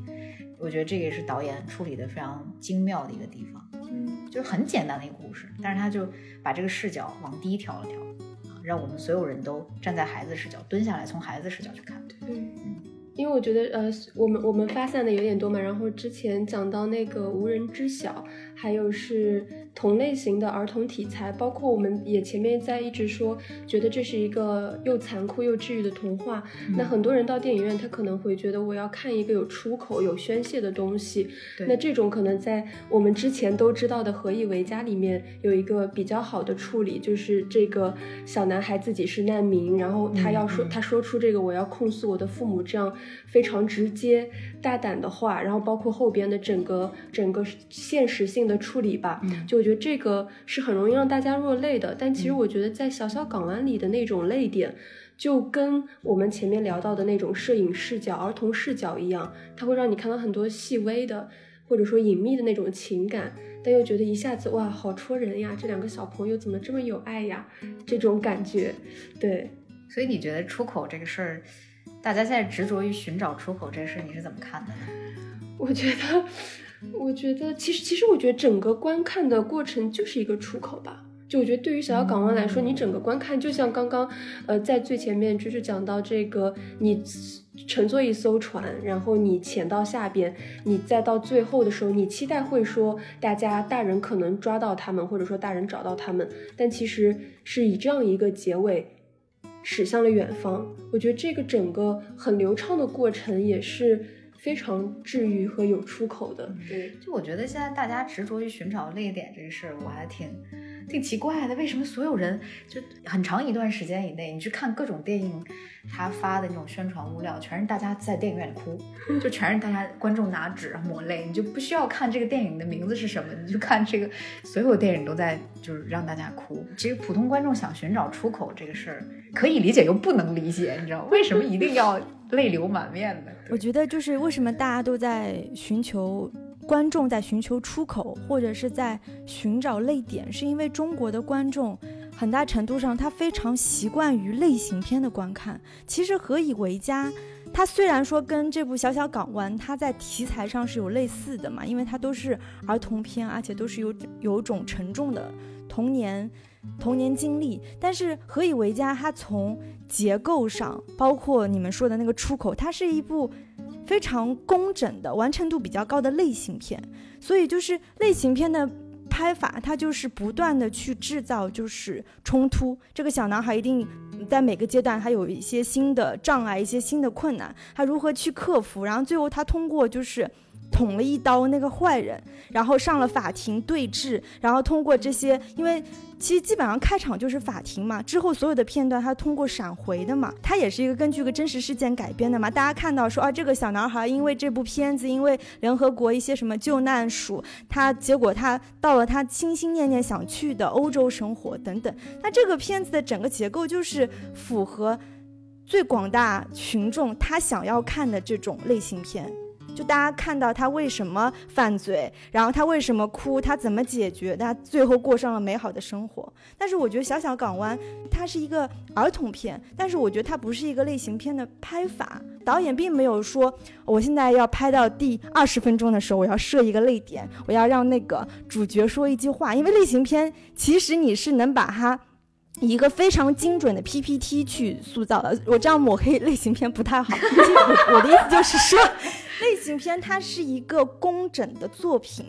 我觉得这个也是导演处理的非常精妙的一个地方。嗯就是很简单的一个故事，但是他就把这个视角往低调了调，啊，让我们所有人都站在孩子视角蹲下来，从孩子视角去看。对，因为我觉得呃，我们我们发散的有点多嘛，然后之前讲到那个无人知晓，还有是同类型的儿童题材，包括我们也前面在一直说，觉得这是一个又残酷又治愈的童话。那很多人到电影院，他可能会觉得我要看一个有出口、有宣泄的东西。对那这种可能在我们之前都知道的《何以为家》里面有一个比较好的处理，就是这个小男孩自己是难民，然后他要说、他说出这个我要控诉我的父母这样非常直接大胆的话，然后包括后边的整个整个现实性的处理吧，嗯就我觉得这个是很容易让大家落泪的。但其实我觉得在小小港湾里的那种泪点。就跟我们前面聊到的那种摄影视角、儿童视角一样，它会让你看到很多细微的，或者说隐秘的那种情感，但又觉得一下子哇，好戳人呀！这两个小朋友怎么这么有爱呀？这种感觉，对，所以你觉得出口这个事儿，大家现在执着于寻找出口这个事儿，你是怎么看的呢？我觉得，我觉得其实其实我觉得整个观看的过程就是一个出口吧。就我觉得对于小小港湾来说，你整个观看就像刚刚，呃，在最前面就是讲到这个，你乘坐一艘船，然后你潜到下边，你再到最后的时候，你期待会说大家大人可能抓到他们，或者说大人找到他们，但其实是以这样一个结尾驶向了远方。我觉得这个整个很流畅的过程也是非常治愈和有出口的。对，就我觉得现在大家执着于寻找泪点这个事儿，我还挺挺奇怪的。为什么所有人就很长一段时间以内，你去看各种电影，他发的那种宣传物料，全是大家在电影院里哭，就全是大家观众拿纸抹泪，你就不需要看这个电影的名字是什么，你就看这个所有电影都在就是让大家哭。其实普通观众想寻找出口这个事儿，可以理解又不能理解，你知道为什么一定要泪流满面的？我觉得就是为什么大家都在寻求观众在寻求出口，或者是在寻找泪点，是因为中国的观众很大程度上他非常习惯于类型片的观看。其实《何以为家》它虽然说跟这部《小小港湾》它在题材上是有类似的嘛，因为它都是儿童片，而且都是有有种沉重的童年童年经历，但是《何以为家》它从结构上，包括你们说的那个出口，它是一部非常工整的、完成度比较高的类型片。所以就是类型片的拍法，它就是不断的去制造就是冲突。这个小男孩一定在每个阶段，他有一些新的障碍、一些新的困难，他如何去克服？然后最后他通过就是。捅了一刀那个坏人，然后上了法庭对峙，然后通过这些，因为其实基本上开场就是法庭嘛，之后所有的片段他通过闪回的嘛，它也是一个根据个真实事件改编的嘛。大家看到说啊，这个小男孩因为这部片子，因为联合国一些什么救难署，他结果他到了他心心念念想去的欧洲生活等等。那这个片子的整个结构就是符合最广大群众他想要看的这种类型片。就大家看到他为什么犯罪，然后他为什么哭，他怎么解决，他最后过上了美好的生活。但是我觉得《小小港湾》它是一个儿童片，但是我觉得它不是一个类型片的拍法。导演并没有说，我现在要拍到第二十分钟的时候，我要设一个泪点，我要让那个主角说一句话。因为类型片其实你是能把它一个非常精准的 PPT 去塑造的。我这样抹黑类型片不太好，我我的意思就是说。类型片它是一个工整的作品，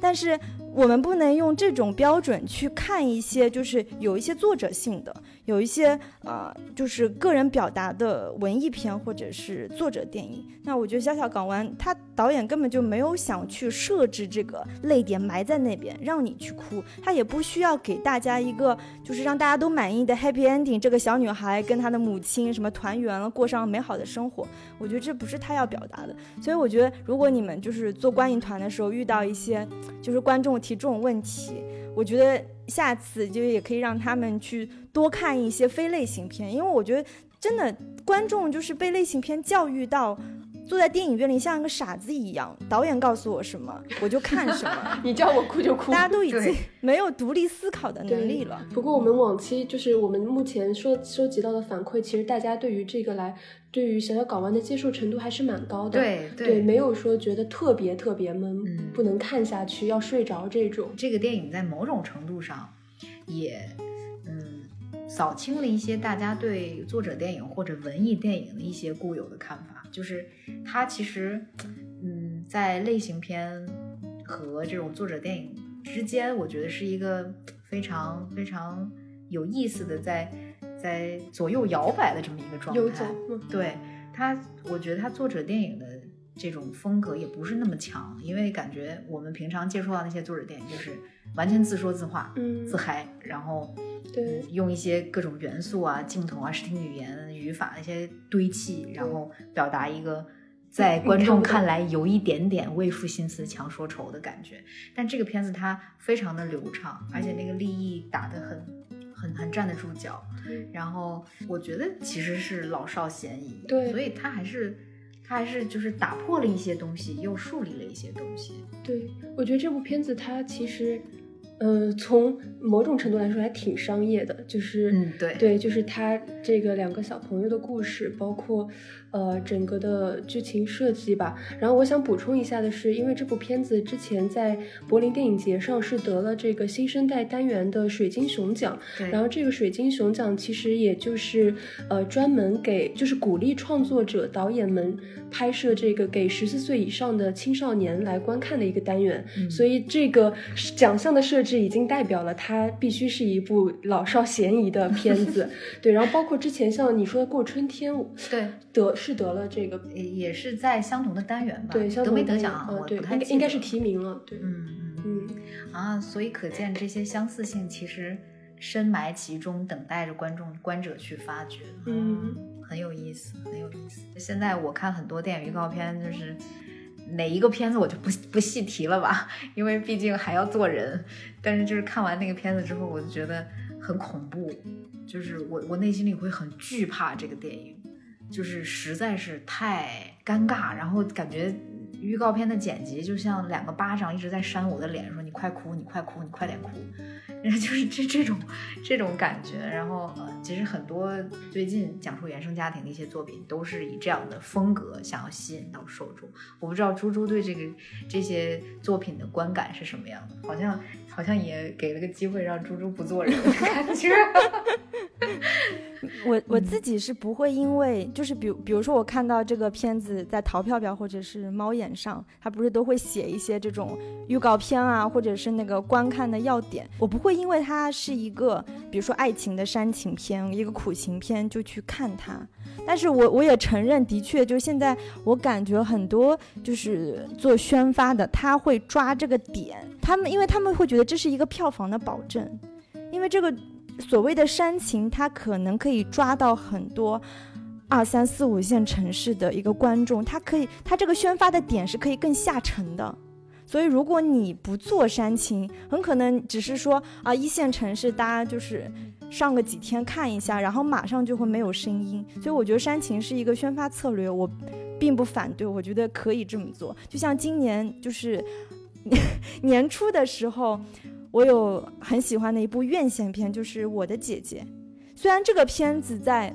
但是我们不能用这种标准去看一些，就是有一些作者性的。有一些呃，就是个人表达的文艺片或者是作者电影。那我觉得《小小港湾》，它导演根本就没有想去设置这个泪点埋在那边，让你去哭。他也不需要给大家一个就是让大家都满意的 happy ending。这个小女孩跟她的母亲什么团圆了，过上美好的生活。我觉得这不是他要表达的。所以我觉得，如果你们就是做观影团的时候遇到一些就是观众提这种问题，我觉得。下次就也可以让他们去多看一些非类型片，因为我觉得真的观众就是被类型片教育到。坐在电影院里像一个傻子一样，导演告诉我什么我就看什么。你叫我哭就哭。大家都已经没有独立思考的能力了。不过我们往期就是我们目前收收集到的反馈，其实大家对于这个来，对于小小港湾的接受程度还是蛮高的。对对，没有说觉得特别特别闷，不能看下去要睡着这种。这个电影在某种程度上也嗯扫清了一些大家对作者电影或者文艺电影的一些固有的看法。就是它其实，嗯，在类型片和这种作者电影之间，我觉得是一个非常非常有意思的，在在左右摇摆的这么一个状态。对它，我觉得它作者电影的这种风格也不是那么强，因为感觉我们平常接触到那些作者电影就是完全自说自话、嗯自嗨，然后。对，用一些各种元素啊、镜头啊、视听语言、语法那些堆砌，然后表达一个在观众看来有一点点为赋新词强说愁的感觉。但这个片子它非常的流畅，而且那个立意打得很、很、很站得住脚。然后我觉得其实是老少咸宜。对，所以它还是，它还是就是打破了一些东西，又树立了一些东西。对，我觉得这部片子它其实。呃，从某种程度来说还挺商业的，就是，嗯，对，对，就是他这个两个小朋友的故事，包括。呃，整个的剧情设计吧。然后我想补充一下的是，因为这部片子之前在柏林电影节上是得了这个新生代单元的水晶熊奖。然后这个水晶熊奖其实也就是呃专门给就是鼓励创作者导演们拍摄这个给十四岁以上的青少年来观看的一个单元。所以这个奖项的设置已经代表了它必须是一部老少咸宜的片子。对，然后包括之前像你说的过春天，对。得是得了这个，也是在相同的单元吧？对，得没得奖啊？我不太应该是提名了。对，嗯嗯嗯啊，所以可见这些相似性其实深埋其中，等待着观众观者去发掘。嗯，很有意思，很有意思。现在我看很多电影预告片，就是哪一个片子我就不 不细提了吧，因为毕竟还要做人。但是就是看完那个片子之后，我就觉得很恐怖，就是我我内心里会很惧怕这个电影。就是实在是太尴尬，然后感觉预告片的剪辑就像两个巴掌一直在扇我的脸，说你快哭，你快哭，你快点哭，然后 就是这这种这种感觉。然后呃，其实很多最近讲述原生家庭的一些作品都是以这样的风格想要吸引到受众。我不知道猪猪对这个这些作品的观感是什么样的，好像好像也给了个机会让猪猪不做人的 感觉。我我自己是不会因为就是比比如说我看到这个片子在淘票票或者是猫眼上，它不是都会写一些这种预告片啊，或者是那个观看的要点，我不会因为它是一个比如说爱情的煽情片，一个苦情片就去看它。但是我我也承认，的确就现在我感觉很多就是做宣发的，他会抓这个点，他们因为他们会觉得这是一个票房的保证，因为这个。所谓的煽情，它可能可以抓到很多二三四五线城市的一个观众，它可以，它这个宣发的点是可以更下沉的。所以，如果你不做煽情，很可能只是说啊，一线城市大家就是上个几天看一下，然后马上就会没有声音。所以，我觉得煽情是一个宣发策略，我并不反对，我觉得可以这么做。就像今年就是 年初的时候，我有很喜欢的一部院线片，就是《我的姐姐》。虽然这个片子在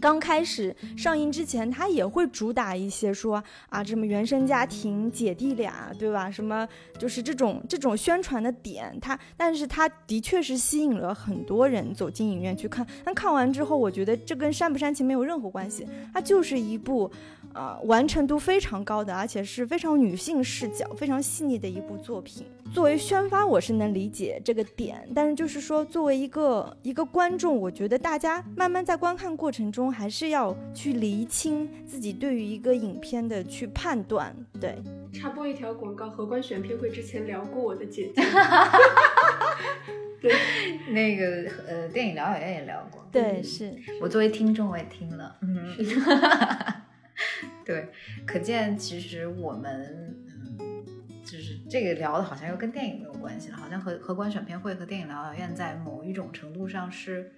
刚开始上映之前，它也会主打一些说啊，什么原生家庭、姐弟俩，对吧？什么就是这种这种宣传的点，它但是它的确是吸引了很多人走进影院去看。但看完之后，我觉得这跟煽不煽情没有任何关系，它就是一部。呃，完成度非常高的，而且是非常女性视角、非常细腻的一部作品。作为宣发，我是能理解这个点，但是就是说，作为一个一个观众，我觉得大家慢慢在观看过程中，还是要去厘清自己对于一个影片的去判断。对，插播一条广告，荷官选片会之前聊过我的姐姐。对，那个呃，电影疗养院也聊过。对，是我作为听众我也听了。嗯。对，可见其实我们，嗯，就是这个聊的，好像又跟电影没有关系了，好像和和观选片会和电影疗养院在某一种程度上是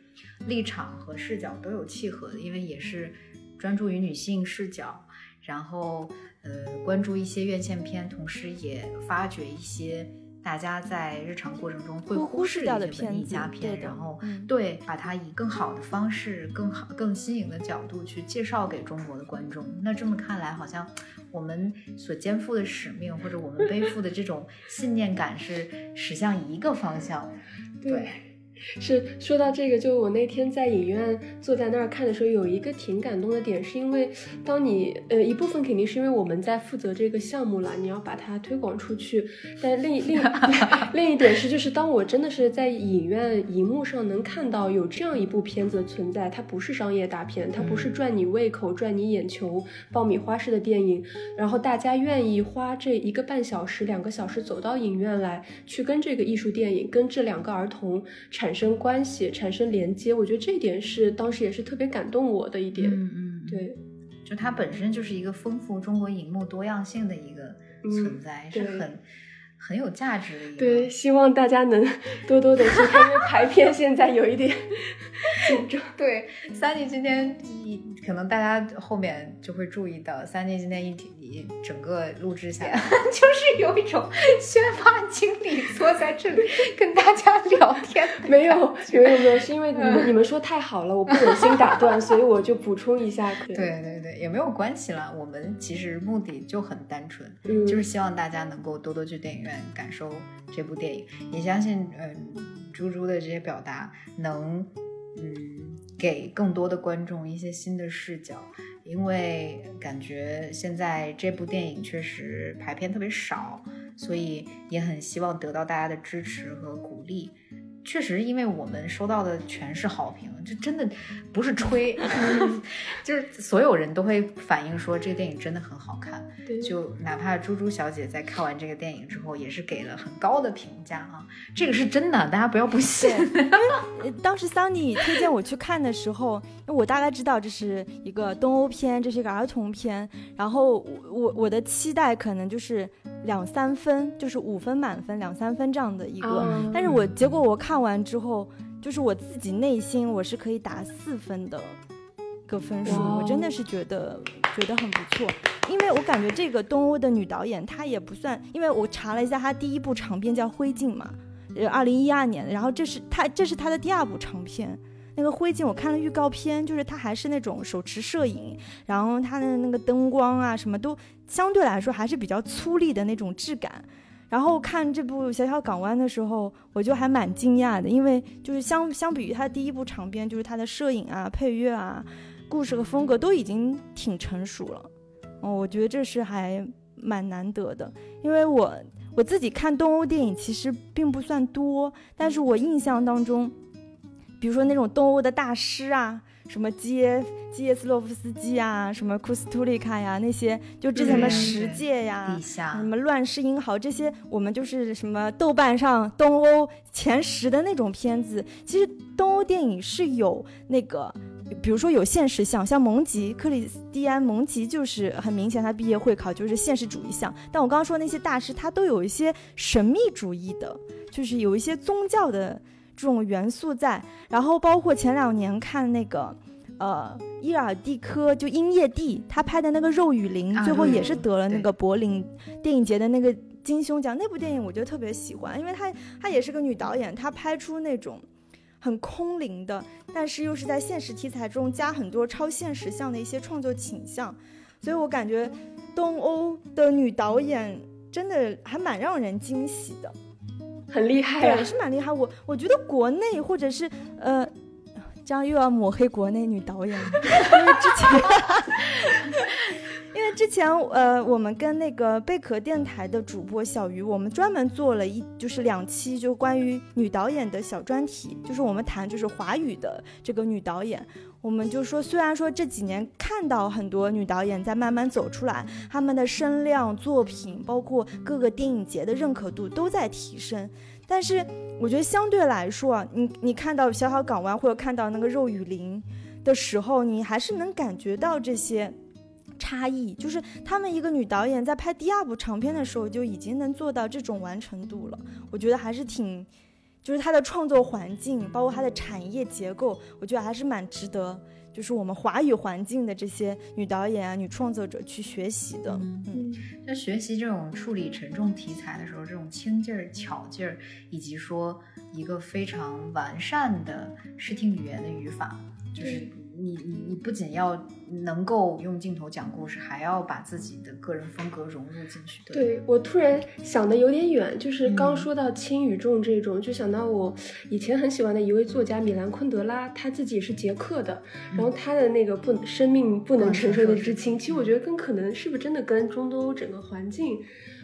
立场和视角都有契合的，因为也是专注于女性视角，然后呃关注一些院线片，同时也发掘一些。大家在日常过程中会忽视掉的文艺佳片，然后对把它以更好的方式、更好、更新颖的角度去介绍给中国的观众。那这么看来，好像我们所肩负的使命，或者我们背负的这种信念感，是驶向一个方向。对。是说到这个，就我那天在影院坐在那儿看的时候，有一个挺感动的点，是因为当你呃一部分肯定是因为我们在负责这个项目了，你要把它推广出去。但另另 另一点是，就是当我真的是在影院荧幕上能看到有这样一部片子的存在，它不是商业大片，它不是赚你胃口、赚你眼球、爆米花式的电影，然后大家愿意花这一个半小时、两个小时走到影院来，去跟这个艺术电影、跟这两个儿童产。产生关系，产生连接，我觉得这一点是当时也是特别感动我的一点。嗯嗯，对，就它本身就是一个丰富中国荧幕多样性的一个存在，是很很有价值的一个。对，希望大家能 多多的去看，因为排片现在有一点 紧张。对，三弟今天一可能大家后面就会注意到，三弟今天一天。整个录制下来，就是有一种宣发经理坐在这里跟大家聊天。没有，没有，没有，是因为你们你们说太好了，我不忍心打断，所以我就补充一下。对对对，也没有关系啦。我们其实目的就很单纯，就是希望大家能够多多去电影院感受这部电影。也相信，嗯，猪猪的这些表达能，嗯，给更多的观众一些新的视角。因为感觉现在这部电影确实排片特别少，所以也很希望得到大家的支持和鼓励。确实，因为我们收到的全是好评，这真的不是吹，就是所有人都会反映说这个电影真的很好看。就哪怕猪猪小姐在看完这个电影之后，也是给了很高的评价啊，这个是真的，大家不要不信。当时桑尼推荐我去看的时候，我大概知道这是一个东欧片，这是一个儿童片，然后我我的期待可能就是两三分，就是五分满分两三分这样的一个，但是我结果我看。看完之后，就是我自己内心我是可以打四分的个分数，我真的是觉得觉得很不错，因为我感觉这个东欧的女导演她也不算，因为我查了一下，她第一部长片叫《灰烬》嘛，呃，二零一二年的，然后这是她这是她的第二部长片，那个《灰烬》我看了预告片，就是她还是那种手持摄影，然后她的那个灯光啊什么都相对来说还是比较粗粝的那种质感。然后看这部《小小港湾》的时候，我就还蛮惊讶的，因为就是相相比于他第一部长片，就是他的摄影啊、配乐啊、故事和风格都已经挺成熟了。哦，我觉得这是还蛮难得的，因为我我自己看东欧电影其实并不算多，但是我印象当中，比如说那种东欧的大师啊。什么基耶基耶斯洛夫斯基啊，什么库斯图里卡呀，那些就之前的十戒呀，什么乱世英豪这些，我们就是什么豆瓣上东欧前十的那种片子。其实东欧电影是有那个，比如说有现实像，像蒙吉克里斯蒂安蒙吉就是很明显，他毕业会考就是现实主义像。但我刚刚说那些大师，他都有一些神秘主义的，就是有一些宗教的。这种元素在，然后包括前两年看那个，呃伊尔蒂科就英叶蒂他拍的那个《肉与灵》，啊最后也是得了那个柏林电影节的那个金熊奖。那部电影我就特别喜欢，因为她她也是个女导演，她拍出那种很空灵的，但是又是在现实题材中加很多超现实向的一些创作倾向，所以我感觉东欧的女导演真的还蛮让人惊喜的。很厉害对，是蛮厉害。我我觉得国内或者是呃，这样又要抹黑国内女导演了，因为之前，因为之前呃，我们跟那个贝壳电台的主播小鱼，我们专门做了一就是两期就关于女导演的小专题，就是我们谈就是华语的这个女导演。我们就说，虽然说这几年看到很多女导演在慢慢走出来，她们的声量、作品，包括各个电影节的认可度都在提升，但是我觉得相对来说，你你看到小小港湾或者看到那个肉与灵的时候，你还是能感觉到这些差异。就是他们一个女导演在拍第二部长片的时候就已经能做到这种完成度了，我觉得还是挺，就是它的创作环境，包括它的产业结构，我觉得还是蛮值得。就是我们华语环境的这些女导演啊、女创作者去学习的，嗯，在学习这种处理沉重题材的时候，这种轻劲儿、巧劲儿，以及说一个非常完善的视听语言的语法，就是你你你不仅要能够用镜头讲故事，还要把自己的个人风格融入进去。对我突然想的有点远，就是嗯刚说到轻与重这种，就想到我以前很喜欢的一位作家米兰昆德拉，他自己也是捷克的，然后他的那个不生命不能承受的之轻，其实我觉得更可能是不是真的跟中东欧整个环境。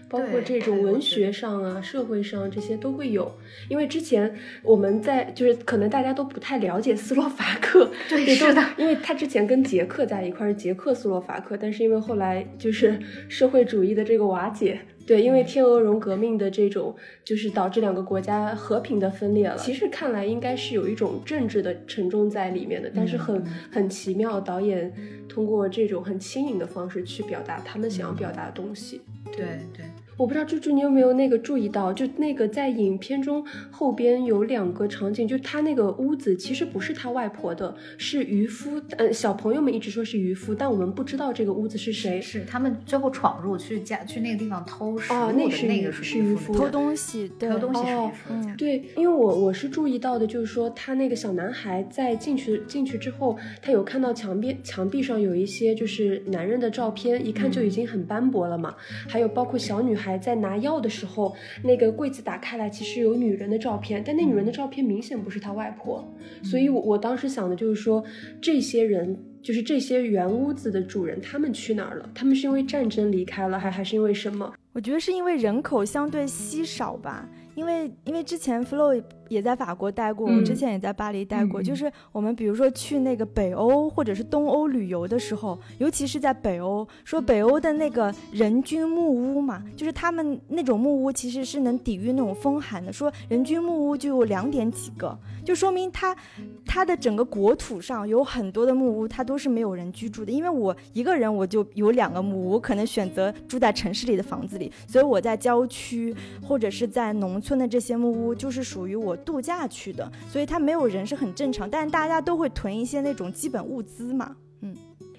包括这种文学上啊、社会上这些都会有，因为之前我们在就是可能大家都不太了解斯洛伐克，对是的，因为他之前跟捷克在一块儿是捷克斯洛伐克，但是因为后来就是社会主义的这个瓦解，对，因为天鹅绒革命的这种，就是导致两个国家和平的分裂了。其实看来应该是有一种政治的沉重在里面的，但是很很奇妙，导演通过这种很轻盈的方式去表达他们想要表达的东西。对对，我不知道猪猪你有没有那个注意到，就那个在影片中后边有两个场景，就他那个屋子其实不是他外婆的，是渔夫。呃，小朋友们一直说是渔夫，但我们不知道这个屋子是谁。是他们最后闯入去家去那个地方偷食哦物的那是渔那个是是渔夫偷东西，对，偷东西是哦渔夫。对，因为我我是注意到的，就是说他那个小男孩在进去进去之后，他有看到墙边墙壁上有一些就是男人的照片，一看就已经很斑驳了嘛。还有包括小女孩在拿药的时候，那个柜子打开来，其实有女人的照片，但那女人的照片明显不是他外婆，所以我我当时想的就是说，这些人就是这些原屋子的主人，他们去哪儿了？他们是因为战争离开了，还还是因为什么？我觉得是因为人口相对稀少吧，因为因为之前 Flo 也在法国待过，我嗯之前也在巴黎待过，就是我们比如说去那个北欧或者是东欧旅游的时候，尤其是在北欧，说北欧的那个人均木屋嘛，就是他们那种木屋其实是能抵御那种风寒的，说人均木屋就有两点几个，就说明它它的整个国土上有很多的木屋，它都是没有人居住的。因为我一个人我就有两个木屋，我可能选择住在城市里的房子里，所以我在郊区或者是在农村的这些木屋就是属于我度假去的，所以它没有人是很正常。但是大家都会囤一些那种基本物资嘛，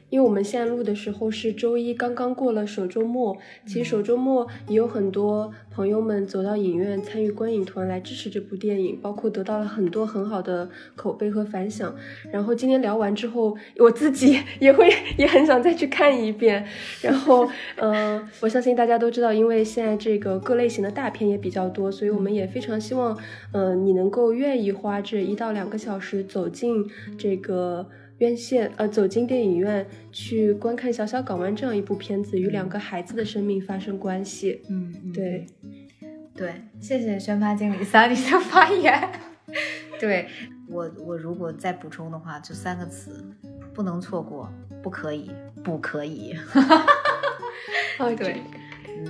因为我们现在录的时候是周一，刚刚过了首周末。其实首周末也有很多朋友们走到影院参与观影团来支持这部电影，包括得到了很多很好的口碑和反响。然后今天聊完之后，我自己也会 也很想再去看一遍。然后，嗯、我相信大家都知道，因为现在这个各类型的大片也比较多，所以我们也非常希望，嗯、你能够愿意花这一到两个小时走进这个。院线呃走进电影院去观看《小小港湾》这样一部片子，与两个孩子的生命发生关系。嗯，嗯对，对，谢谢宣发经理 Sunny 的发言。对我，我如果再补充的话，就三个词：不能错过，不可以，不可以。哦，对，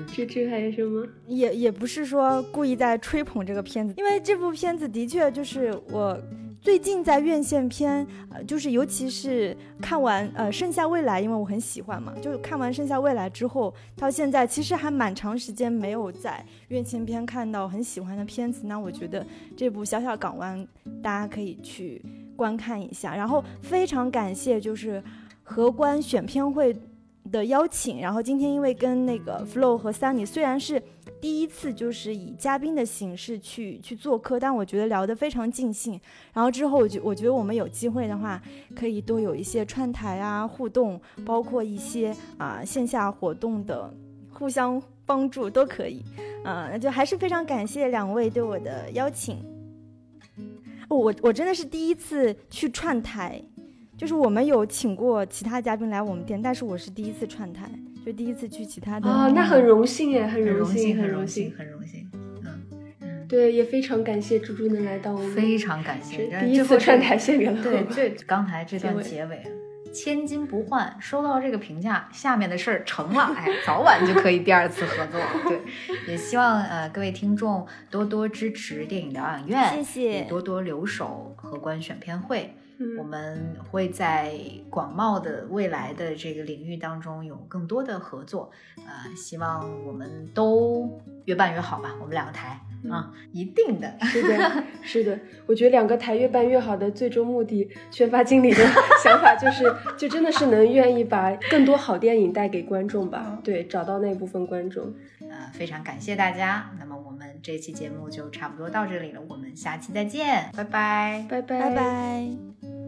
这这这还有什么？也也不是说故意在吹捧这个片子，因为这部片子的确就是我最近在院线片，呃，就是尤其是看完呃《盛夏未来》，因为我很喜欢嘛，就是看完《盛夏未来》之后，到现在其实还蛮长时间没有在院线片看到很喜欢的片子，那我觉得这部《小小港湾》大家可以去。观看一下。然后非常感谢就是荷官选片会的邀请，然后今天因为跟那个 Flow 和 Sunny 虽然是第一次就是以嘉宾的形式去去做客，但我觉得聊得非常尽兴。然后之后我觉我觉得我们有机会的话，可以多有一些串台啊互动，包括一些啊、线下活动的互相帮助都可以。啊、那就还是非常感谢两位对我的邀请。我我真的是第一次去串台，就是我们有请过其他嘉宾来我们店，但是我是第一次串台，就第一次去其他的。啊，那很荣幸哎，很很荣幸，很荣幸，。很荣幸。对，也非常感谢猪猪能来到我们，非常感谢第一次串台献给了对，这。刚才这段结尾结尾，千金不换，收到这个评价，下面的事儿成了，哎，早晚就可以第二次合作。对，也希望呃各位听众多多支持电影疗养院，谢谢多多留守荷官选片会。我嗯，们会在广袤的未来的这个领域当中有更多的合作，呃，希望我们都越办越好吧。我们两个台啊，一定的。是的，是的，我觉得两个台越办越好的最终目的，宣发经理的想法就是，就真的是能愿意把更多好电影带给观众吧，对，找到那部分观众。呃，非常感谢大家。那么我们这期节目就差不多到这里了，我们下期再见，拜拜。拜拜，拜拜。